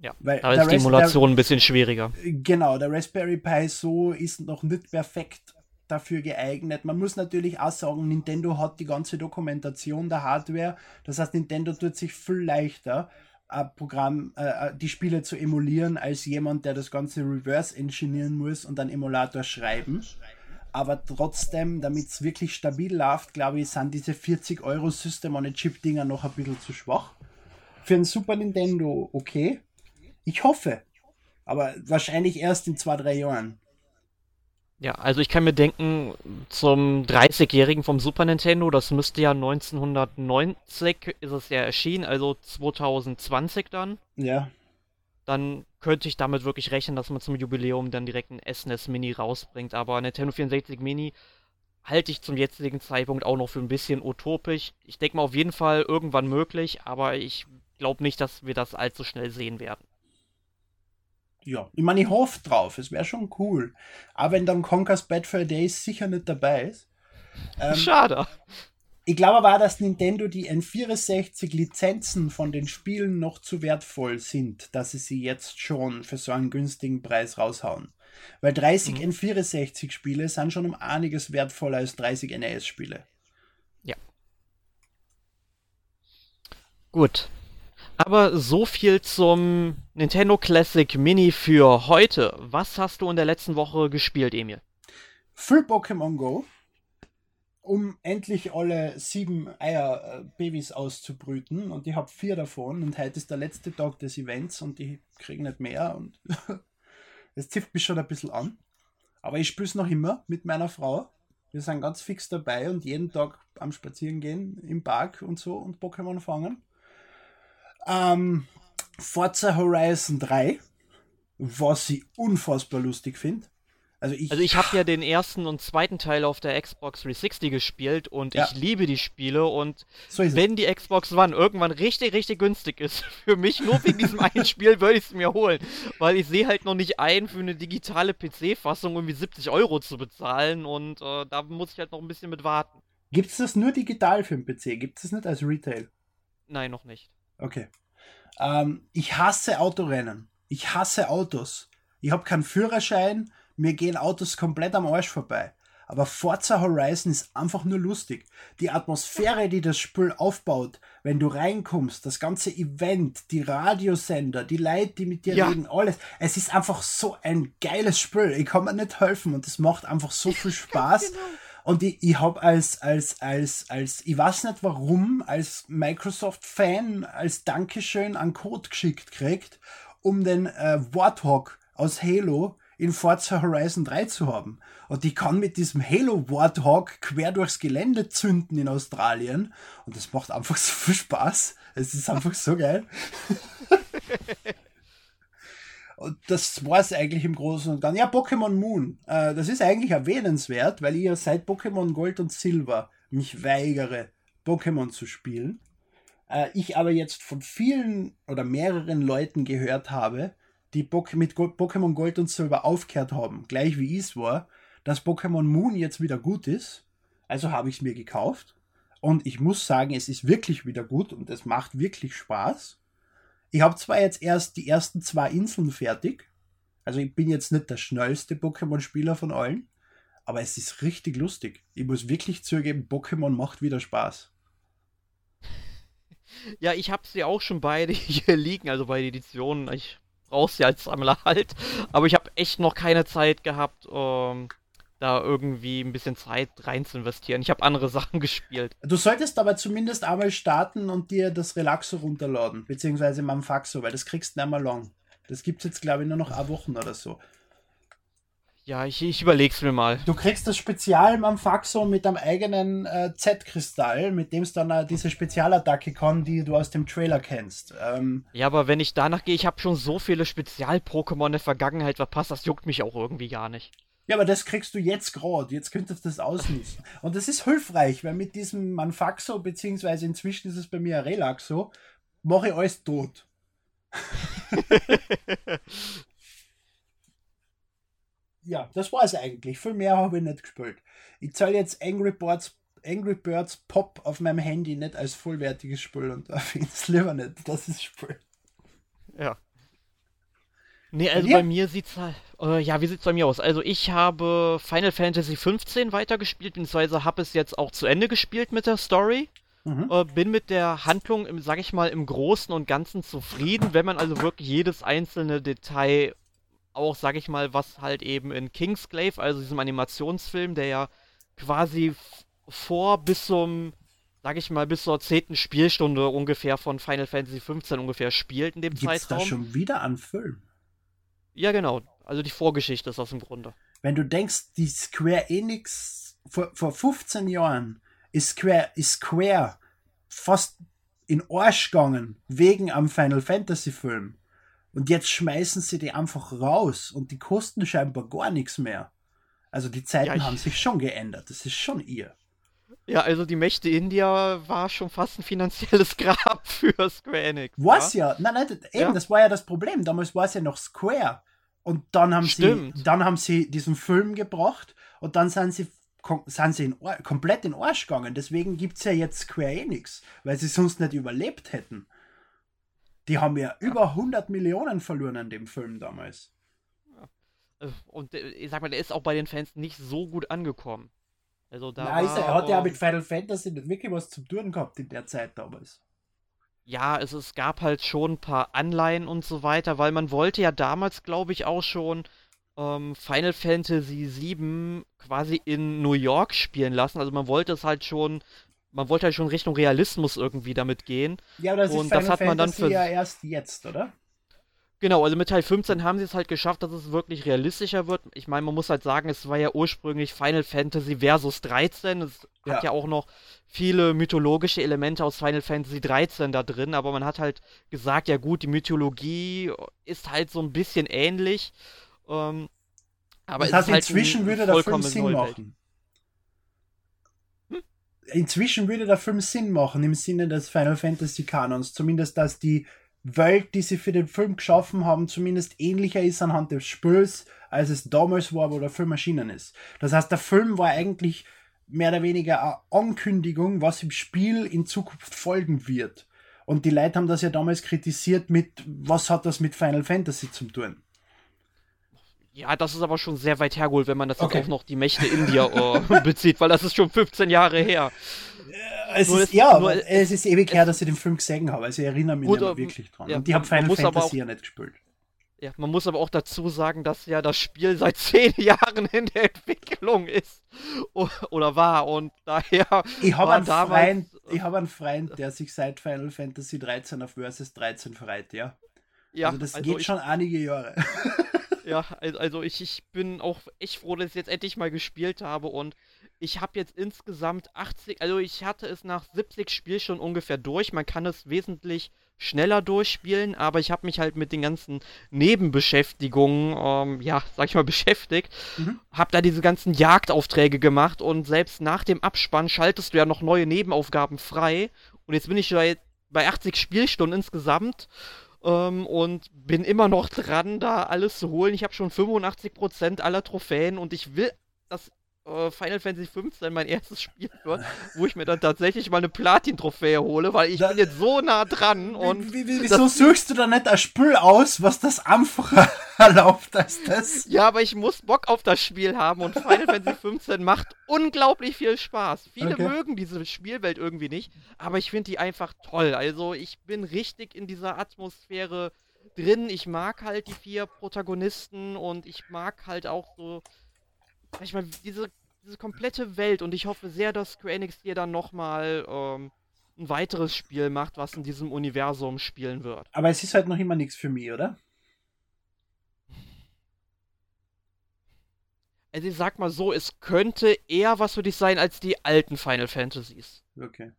Ja, Weil da ist die Emulation ein bisschen schwieriger. Genau, der Raspberry Pi so ist noch nicht perfekt dafür geeignet. Man muss natürlich auch sagen, Nintendo hat die ganze Dokumentation der Hardware. Das heißt, Nintendo tut sich viel leichter, Programm, äh, äh, die Spiele zu emulieren, als jemand, der das Ganze reverse engineeren muss und einen Emulator schreiben. Aber trotzdem, damit es wirklich stabil läuft, glaube ich, sind diese 40 Euro System on a Chip Dinger noch ein bisschen zu schwach. Für ein Super Nintendo okay. Ich hoffe. Aber wahrscheinlich erst in zwei, drei Jahren. Ja, also ich kann mir denken, zum 30-Jährigen vom Super Nintendo, das müsste ja 1990 ist es ja erschienen, also 2020 dann. Ja. Dann könnte ich damit wirklich rechnen, dass man zum Jubiläum dann direkt ein SNES Mini rausbringt. Aber Nintendo 64 Mini halte ich zum jetzigen Zeitpunkt auch noch für ein bisschen utopisch. Ich denke mal auf jeden Fall irgendwann möglich, aber ich glaube nicht, dass wir das allzu schnell sehen werden ja, ich meine, ich hoffe drauf, es wäre schon cool. Aber wenn dann Conker's Bad Fur Days sicher nicht dabei ist. Ähm, Schade. Ich glaube aber, dass Nintendo die N64 Lizenzen von den Spielen noch zu wertvoll sind, dass sie sie jetzt schon für so einen günstigen Preis raushauen. Weil 30 mhm. N64 Spiele sind schon um einiges wertvoller als 30 NES Spiele. Ja. Gut, aber so viel zum Nintendo Classic Mini für heute. Was hast du in der letzten Woche gespielt, Emil? Full Pokémon Go, um endlich alle sieben Eier-Babys auszubrüten. Und ich habe vier davon. Und heute ist der letzte Tag des Events und ich kriege nicht mehr. Und es zifft mich schon ein bisschen an. Aber ich spiele es noch immer mit meiner Frau. Wir sind ganz fix dabei und jeden Tag am Spazierengehen im Park und so und Pokémon fangen. Ähm, Forza Horizon 3, was ich unfassbar lustig finde. Also ich, also ich habe ja den ersten und zweiten Teil auf der Xbox 360 gespielt und ja. ich liebe die Spiele und so wenn die Xbox One irgendwann richtig, richtig günstig ist, für mich nur wegen diesem einen Spiel würde ich es mir holen, weil ich sehe halt noch nicht ein, für eine digitale PC-Fassung irgendwie 70 Euro zu bezahlen und äh, da muss ich halt noch ein bisschen mit warten. Gibt es das nur digital für den PC? Gibt es das nicht als Retail? Nein, noch nicht. Okay. Ähm, ich hasse Autorennen. Ich hasse Autos. Ich habe keinen Führerschein. Mir gehen Autos komplett am Arsch vorbei. Aber Forza Horizon ist einfach nur lustig. Die Atmosphäre, die das Spiel aufbaut, wenn du reinkommst, das ganze Event, die Radiosender, die Leute, die mit dir ja. reden, alles. Es ist einfach so ein geiles Spiel. Ich kann mir nicht helfen und es macht einfach so viel Spaß. genau. Und ich, ich habe als, als, als, als, ich weiß nicht warum, als Microsoft-Fan als Dankeschön einen Code geschickt kriegt, um den äh, Warthog aus Halo in Forza Horizon 3 zu haben. Und ich kann mit diesem Halo Warthog quer durchs Gelände zünden in Australien. Und das macht einfach so viel Spaß. Es ist einfach so geil. Das war es eigentlich im Großen und Ganzen. Ja, Pokémon Moon. Äh, das ist eigentlich erwähnenswert, weil ich ja seit Pokémon Gold und Silber mich weigere, Pokémon zu spielen. Äh, ich aber jetzt von vielen oder mehreren Leuten gehört habe, die mit Pokémon Gold und Silber aufgehört haben, gleich wie ich es war, dass Pokémon Moon jetzt wieder gut ist. Also habe ich es mir gekauft. Und ich muss sagen, es ist wirklich wieder gut und es macht wirklich Spaß. Ich habe zwar jetzt erst die ersten zwei Inseln fertig, also ich bin jetzt nicht der schnellste Pokémon-Spieler von allen, aber es ist richtig lustig. Ich muss wirklich zugeben, Pokémon macht wieder Spaß. Ja, ich habe sie auch schon beide hier liegen, also beide Editionen. Ich brauche sie als Sammler halt, aber ich habe echt noch keine Zeit gehabt, ähm, da irgendwie ein bisschen Zeit rein zu investieren. Ich habe andere Sachen gespielt. Du solltest aber zumindest einmal starten und dir das Relaxo runterladen, beziehungsweise Manfaxo, weil das kriegst du nicht mehr lang. Das gibt es jetzt, glaube ich, nur noch ein Wochen oder so. Ja, ich, ich überleg's mir mal. Du kriegst das Spezial Manfaxo mit einem eigenen äh, Z-Kristall, mit dem es dann äh, diese Spezialattacke kann, die du aus dem Trailer kennst. Ähm, ja, aber wenn ich danach gehe, ich habe schon so viele Spezial-Pokémon in der Vergangenheit verpasst, das juckt mich auch irgendwie gar nicht. Ja, aber das kriegst du jetzt gerade. Jetzt könntest du das ausnutzen. Und das ist hilfreich, weil mit diesem Manfaxo, beziehungsweise inzwischen ist es bei mir ein Relaxo, mache ich alles tot. ja, das war es eigentlich. Viel mehr habe ich nicht gespielt. Ich zahle jetzt Angry Birds, Angry Birds Pop auf meinem Handy nicht als vollwertiges Spiel und da finde ich es lieber nicht, dass es Spiel. Ja. Nee, also bei mir sieht's halt. Äh, ja, wie sieht's bei mir aus? Also ich habe Final Fantasy 15 weitergespielt, beziehungsweise habe es jetzt auch zu Ende gespielt mit der Story. Mhm. Äh, bin mit der Handlung, im, sag ich mal, im Großen und Ganzen zufrieden, wenn man also wirklich jedes einzelne Detail auch, sag ich mal, was halt eben in Kingsglaive, also diesem Animationsfilm, der ja quasi vor bis zum sag ich mal, bis zur zehnten Spielstunde ungefähr von Final Fantasy XV ungefähr spielt in dem Gibt's Zeitraum. da schon wieder einen Film? Ja, genau. Also die Vorgeschichte ist das im Grunde. Wenn du denkst, die Square Enix vor, vor 15 Jahren ist Square, ist Square fast in Arsch gegangen wegen am Final Fantasy Film. Und jetzt schmeißen sie die einfach raus und die kosten scheinbar gar nichts mehr. Also die Zeiten Ja, ich- haben sich schon geändert. Das ist schon ihr. Ja, also die Mächte India war schon fast ein finanzielles Grab für Square Enix. Was ja? ja, nein, nein, eben, Ja. das war ja das Problem. Damals war es ja noch Square. Und dann haben Stimmt. sie, dann haben sie diesen Film gebracht und dann sind sie, sind sie in, komplett in Arsch gegangen. Deswegen gibt es ja jetzt Square Enix, weil sie sonst nicht überlebt hätten. Die haben ja über 100 Millionen verloren an dem Film damals. Und äh, ich sag mal, der ist auch bei den Fans nicht so gut angekommen. Also da. Nein, er, hat ja ähm, mit Final Fantasy nicht wirklich was zu tun gehabt in der Zeit damals. Ja, es, es gab halt schon ein paar Anleihen und so weiter, weil man wollte ja damals, glaube ich, auch schon ähm, Final Fantasy VII quasi in New York spielen lassen. Also man wollte es halt schon, man wollte halt schon Richtung Realismus irgendwie damit gehen. Ja, aber das Und ist das Final hat man dann Fantasy für- ja erst jetzt, oder? Genau, also mit Teil 15 haben sie es halt geschafft, dass es wirklich realistischer wird. Ich meine, man muss halt sagen, es war ja ursprünglich Final Fantasy versus 13. Es Ja. hat ja auch noch viele mythologische Elemente aus Final Fantasy 13 da drin, aber man hat halt gesagt, ja gut, die Mythologie ist halt so ein bisschen ähnlich. Ähm, aber das heißt, halt inzwischen würde der Film Sinn machen. Inzwischen würde der Film Sinn machen im Sinne des Final Fantasy Kanons. Zumindest, dass die Welt, die sie für den Film geschaffen haben, zumindest ähnlicher ist anhand des Spiels, als es damals war, wo der Film erschienen ist. Das heißt, der Film war eigentlich mehr oder weniger eine Ankündigung, was im Spiel in Zukunft folgen wird. Und die Leute haben das ja damals kritisiert mit, was hat das mit Final Fantasy zu tun? Ja, das ist aber schon sehr weit hergeholt, wenn man das Okay. jetzt auf noch die Mächte India äh, bezieht, weil das ist schon 15 Jahre her. Es Nur ist, ja, nur aber es- ist ewig her, dass ich den Film gesehen habe. Also ich erinnere mich ähm, wirklich dran. ja, Und ich habe Final muss aber Fantasy auch- ja nicht gespielt. Ja, man muss aber auch dazu sagen, dass ja das Spiel seit zehn Jahren in der Entwicklung ist oder war und daher Ich habe einen, Freund, ich hab einen Freund, der sich seit Final Fantasy 13 auf Versus 13 freut, ja. ja, also das also geht ich, schon einige Jahre. ja, also, also ich, ich bin auch echt froh, dass ich jetzt endlich mal gespielt habe und ich habe jetzt insgesamt 80, also ich hatte es nach 70 Spielstunden ungefähr durch. Man kann es wesentlich schneller durchspielen, aber ich habe mich halt mit den ganzen Nebenbeschäftigungen, ähm, ja, sag ich mal, beschäftigt. Mhm. Hab da diese ganzen Jagdaufträge gemacht und selbst nach dem Abspann schaltest du ja noch neue Nebenaufgaben frei. Und jetzt bin ich bei, bei 80 Spielstunden insgesamt ähm, und bin immer noch dran, da alles zu holen. Ich habe schon 85% aller Trophäen und ich will, dass äh, Final Fantasy 15 mein erstes Spiel wird, wo ich mir dann tatsächlich mal eine Platin-Trophäe hole, weil ich Da- bin jetzt so nah dran und wie, wie, wieso suchst du da nicht ein Spiel aus, was das einfacher erlaubt als das? Ja, aber ich muss Bock auf das Spiel haben und Final Fantasy 15 macht unglaublich viel Spaß. Viele Okay. mögen diese Spielwelt irgendwie nicht, aber ich finde die einfach toll. Also ich bin richtig in dieser Atmosphäre drin. Ich mag halt die vier Protagonisten und ich mag halt auch so, ich mal, diese, diese komplette Welt und ich hoffe sehr, dass Square Enix hier dann nochmal ähm, ein weiteres Spiel macht, was in diesem Universum spielen wird. Aber es ist halt noch immer nichts für mich, oder? Also ich sag mal so, es könnte eher was für dich sein als die alten Final Fantasies. Okay.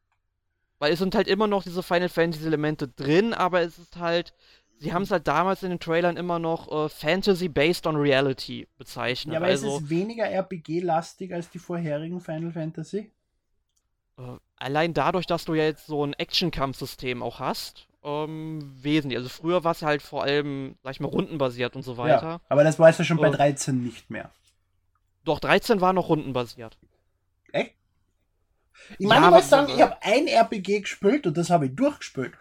Weil es sind halt immer noch diese Final Fantasy Elemente drin, aber es ist halt, sie haben es halt damals in den Trailern immer noch äh, Fantasy based on Reality bezeichnet. Ja, aber also ist es weniger RPG-lastig als die vorherigen Final Fantasy? äh, allein dadurch, dass du ja jetzt so ein Action-Kampfsystem auch hast, ähm, wesentlich. Also früher war es halt vor allem, sag ich mal, rundenbasiert und so weiter. Ja, aber das war jetzt ja schon bei Oh. 13 nicht mehr. Doch 13 war noch rundenbasiert. Echt? Ich Ja, meine, ich aber- muss sagen, ich habe ein RPG gespielt und das habe ich durchgespielt.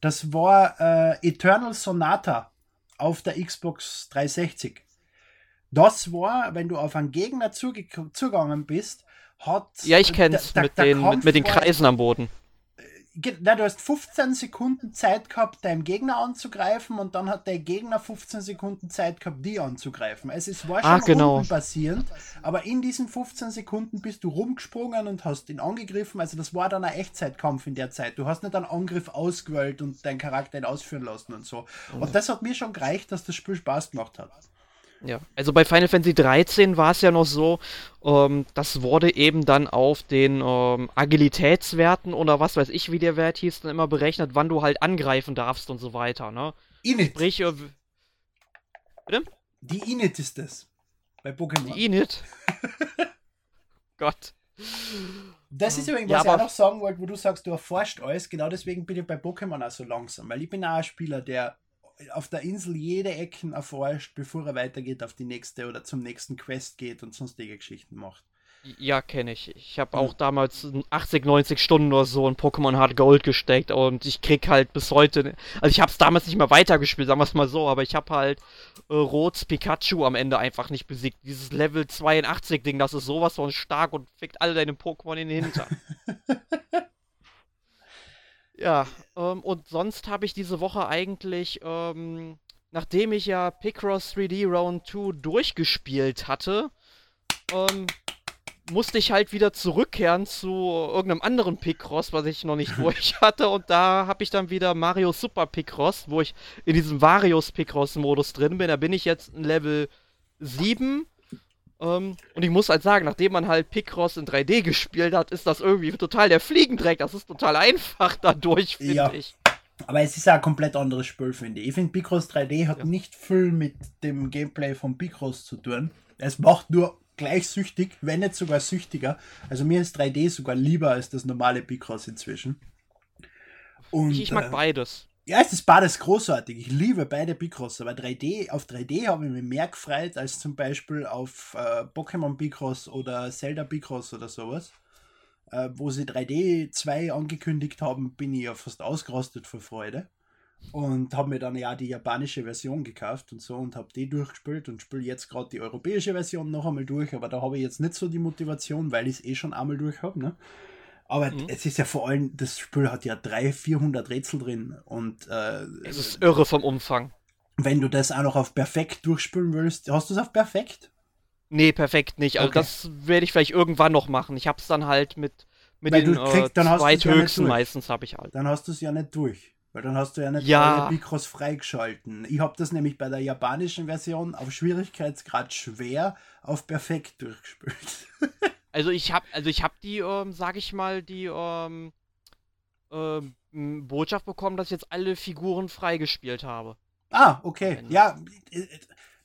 Das war äh, Eternal Sonata auf der Xbox 360. Das war, wenn du auf einen Gegner zuge zugegangen bist, hat. Ja, ich kenn's der- mit, der den, mit, mit den Kreisen am Boden. Na, du hast 15 Sekunden Zeit gehabt, deinen Gegner anzugreifen und dann hat der Gegner 15 Sekunden Zeit gehabt, die anzugreifen. Es war ah, schon genau. basierend, aber in diesen 15 Sekunden bist du rumgesprungen und hast ihn angegriffen. Also das war dann ein Echtzeitkampf in der Zeit. Du hast nicht einen Angriff ausgewählt und deinen Charakter ihn ausführen lassen und so. Und das hat mir schon gereicht, dass das Spiel Spaß gemacht hat. Ja, also bei Final Fantasy 13 war es ja noch so, ähm, das wurde eben dann auf den ähm, Agilitätswerten oder was weiß ich, wie der Wert hieß, dann immer berechnet, wann du halt angreifen darfst und so weiter, ne? Init. Sprich, äh, bitte? Die Init ist das. Bei Pokémon. Die Init? Gott. Das ist übrigens, was ja, ich auch noch sagen wollte, wo du sagst, du erforscht alles. Genau deswegen bin ich bei Pokémon auch so langsam, weil ich bin auch ein Spieler, der auf der Insel jede Ecken erforscht, bevor er weitergeht auf die nächste oder zum nächsten Quest geht und sonstige Geschichten macht. Ja, kenne ich. Ich habe auch damals 80, 90 Stunden oder so in Pokémon Hard Gold gesteckt und ich krieg halt bis heute, also ich habe es damals nicht mehr weitergespielt, sagen wir es mal so, aber ich habe halt äh, Rots Pikachu am Ende einfach nicht besiegt. Dieses Level 82 Ding, das ist sowas von stark und fickt alle deine Pokémon in den Hintern. Ja, ähm, und sonst habe ich diese Woche eigentlich, ähm, nachdem ich ja Picross 3D Round 2 durchgespielt hatte, ähm, musste ich halt wieder zurückkehren zu irgendeinem anderen Picross, was ich noch nicht durch hatte. Und da habe ich dann wieder Mario Super Picross, wo ich in diesem Varios Picross-Modus drin bin. Da bin ich jetzt in Level 7 ähm, und ich muss halt sagen, nachdem man halt Picross in 3D gespielt hat, ist das irgendwie total der Fliegendreck. Das ist total einfach dadurch, finde ja. ich. Aber es ist ja ein komplett anderes Spiel, finde ich. Ich finde, Picross 3D hat ja. nicht viel mit dem Gameplay von Picross zu tun. Es macht nur gleich süchtig, wenn nicht sogar süchtiger. Also mir ist 3D sogar lieber als das normale Picross inzwischen. Und, ich, ich mag äh, beides. Ja, es ist beides großartig. Ich liebe beide Picross, aber 3D, auf 3D habe ich mich mehr gefreut als zum Beispiel auf äh, Pokémon Picross oder Zelda Picross oder sowas. Äh, wo sie 3D 2 angekündigt haben, bin ich ja fast ausgerastet vor Freude. Und habe mir dann ja die japanische Version gekauft und so und habe die durchgespielt und spiele jetzt gerade die europäische Version noch einmal durch, aber da habe ich jetzt nicht so die Motivation, weil ich es eh schon einmal durch habe. Ne? Aber mhm. es ist ja vor allem, das Spiel hat ja 300, 400 Rätsel drin und äh, es ist irre vom Umfang. Wenn du das auch noch auf perfekt durchspielen willst, hast du es auf perfekt? Nee, perfekt nicht. Also okay. das werde ich vielleicht irgendwann noch machen. Ich habe es dann halt mit, mit den kriegst, äh, zweithöchsten ja meistens habe ich halt. Dann hast du es ja nicht durch. Weil dann hast du ja nicht ja. alle Mikros freigeschalten. Ich habe das nämlich bei der japanischen Version auf Schwierigkeitsgrad schwer auf perfekt durchgespielt. Also ich habe, also ich habe die, ähm, sag ich mal, die ähm, ähm, Botschaft bekommen, dass ich jetzt alle Figuren freigespielt habe. Ah, okay. Ja, äh,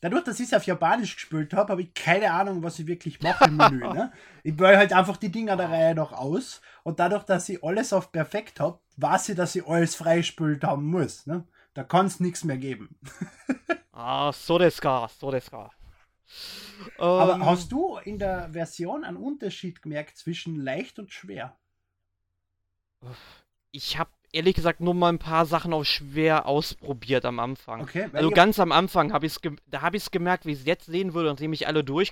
dadurch, dass ich es auf Japanisch gespielt habe, habe ich keine Ahnung, was ich wirklich mache im Menü. ne? Ich wähle halt einfach die Dinger der Reihe noch aus und dadurch, dass ich alles auf perfekt habe, weiß ich, dass ich alles freigespielt haben muss. Ne? Da kann es nichts mehr geben. ah, so das gar, so das gar. Aber ähm, hast du in der Version einen Unterschied gemerkt zwischen leicht und schwer? Ich habe ehrlich gesagt nur mal ein paar Sachen auf schwer ausprobiert am Anfang. Okay, also ganz am Anfang habe ich da habe ich es gemerkt, wie ich es jetzt sehen würde, nachdem ich alle durch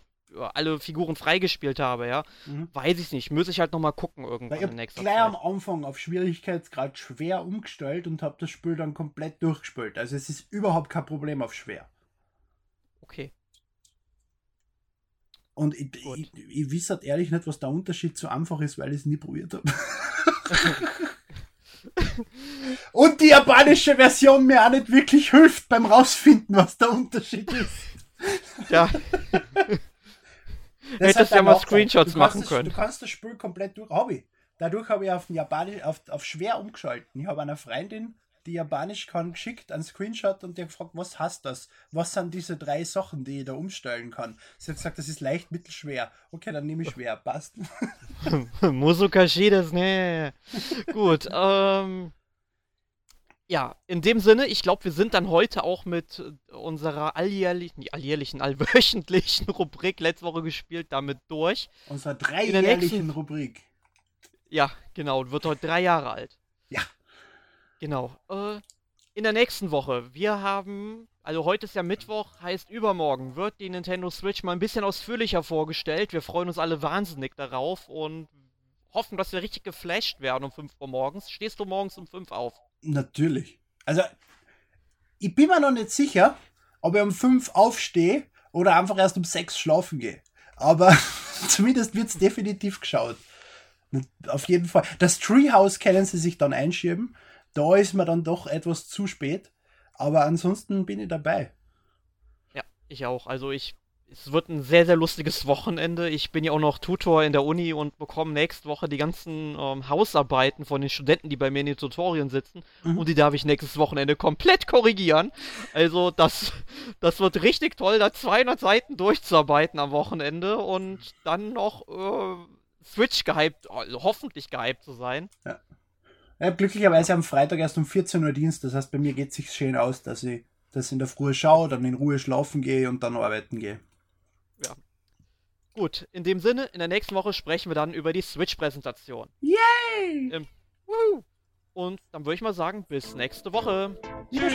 alle Figuren freigespielt habe, ja. Mhm. Weiß ich nicht, muss ich halt noch mal gucken irgendwann ich in nächster gleich Zeit. am Anfang auf Schwierigkeitsgrad schwer umgestellt und habe das Spiel dann komplett durchgespielt. Also es ist überhaupt kein Problem auf schwer. Okay. Und ich, ich, ich, ich weiß halt ehrlich nicht, was der Unterschied zu einfach ist, weil ich es nie probiert habe. Und die japanische Version mir auch nicht wirklich hilft beim rausfinden, was der Unterschied ist. Ja. Hättest ja mal Screenshots machen das, können. Du kannst das Spiel komplett durch. Hab ich. Dadurch habe ich auf, Japanisch, auf, auf schwer umgeschalten. Ich habe einer Freundin die Japanisch kann, geschickt, einen Screenshot und der gefragt, was heißt das? Was sind diese drei Sachen, die ich da umstellen kann? Sie hat gesagt, das ist leicht, mittelschwer. Okay, dann nehme ich schwer, passt. Musukashi das, ne. Gut, ähm. Ja, in dem Sinne, ich glaube, wir sind dann heute auch mit unserer alljährlichen, alljährlichen, allwöchentlichen Rubrik letzte Woche gespielt, damit durch. Unserer dreijährlichen nächsten... Rubrik. Ja, genau, wird heute drei Jahre alt. Genau. Äh, in der nächsten Woche, wir haben, also heute ist ja Mittwoch, heißt übermorgen, wird die Nintendo Switch mal ein bisschen ausführlicher vorgestellt. Wir freuen uns alle wahnsinnig darauf und hoffen, dass wir richtig geflasht werden um 5 Uhr morgens. Stehst du morgens um 5 auf? Natürlich. Also, ich bin mir noch nicht sicher, ob ich um 5 aufstehe oder einfach erst um 6 schlafen gehe. Aber zumindest wird es definitiv geschaut. Auf jeden Fall. Das Treehouse können sie sich dann einschieben. Da ist mir dann doch etwas zu spät. Aber ansonsten bin ich dabei. Ja, ich auch. Also ich es wird ein sehr, sehr lustiges Wochenende. Ich bin ja auch noch Tutor in der Uni und bekomme nächste Woche die ganzen ähm, Hausarbeiten von den Studenten, die bei mir in den Tutorien sitzen. Mhm. Und die darf ich nächstes Wochenende komplett korrigieren. Also das, das wird richtig toll, da 200 Seiten durchzuarbeiten am Wochenende und dann noch äh, Switch gehypt, also hoffentlich gehypt zu sein. Ja. Ich habe glücklicherweise am Freitag erst um 14 Uhr Dienst. Das heißt, bei mir geht es sich schön aus, dass ich das in der Früh schaue, dann in Ruhe schlafen gehe und dann arbeiten gehe. Ja. Gut, in dem Sinne, in der nächsten Woche sprechen wir dann über die Switch-Präsentation. Yay! Ähm, und dann würde ich mal sagen, bis nächste Woche. Tschüss.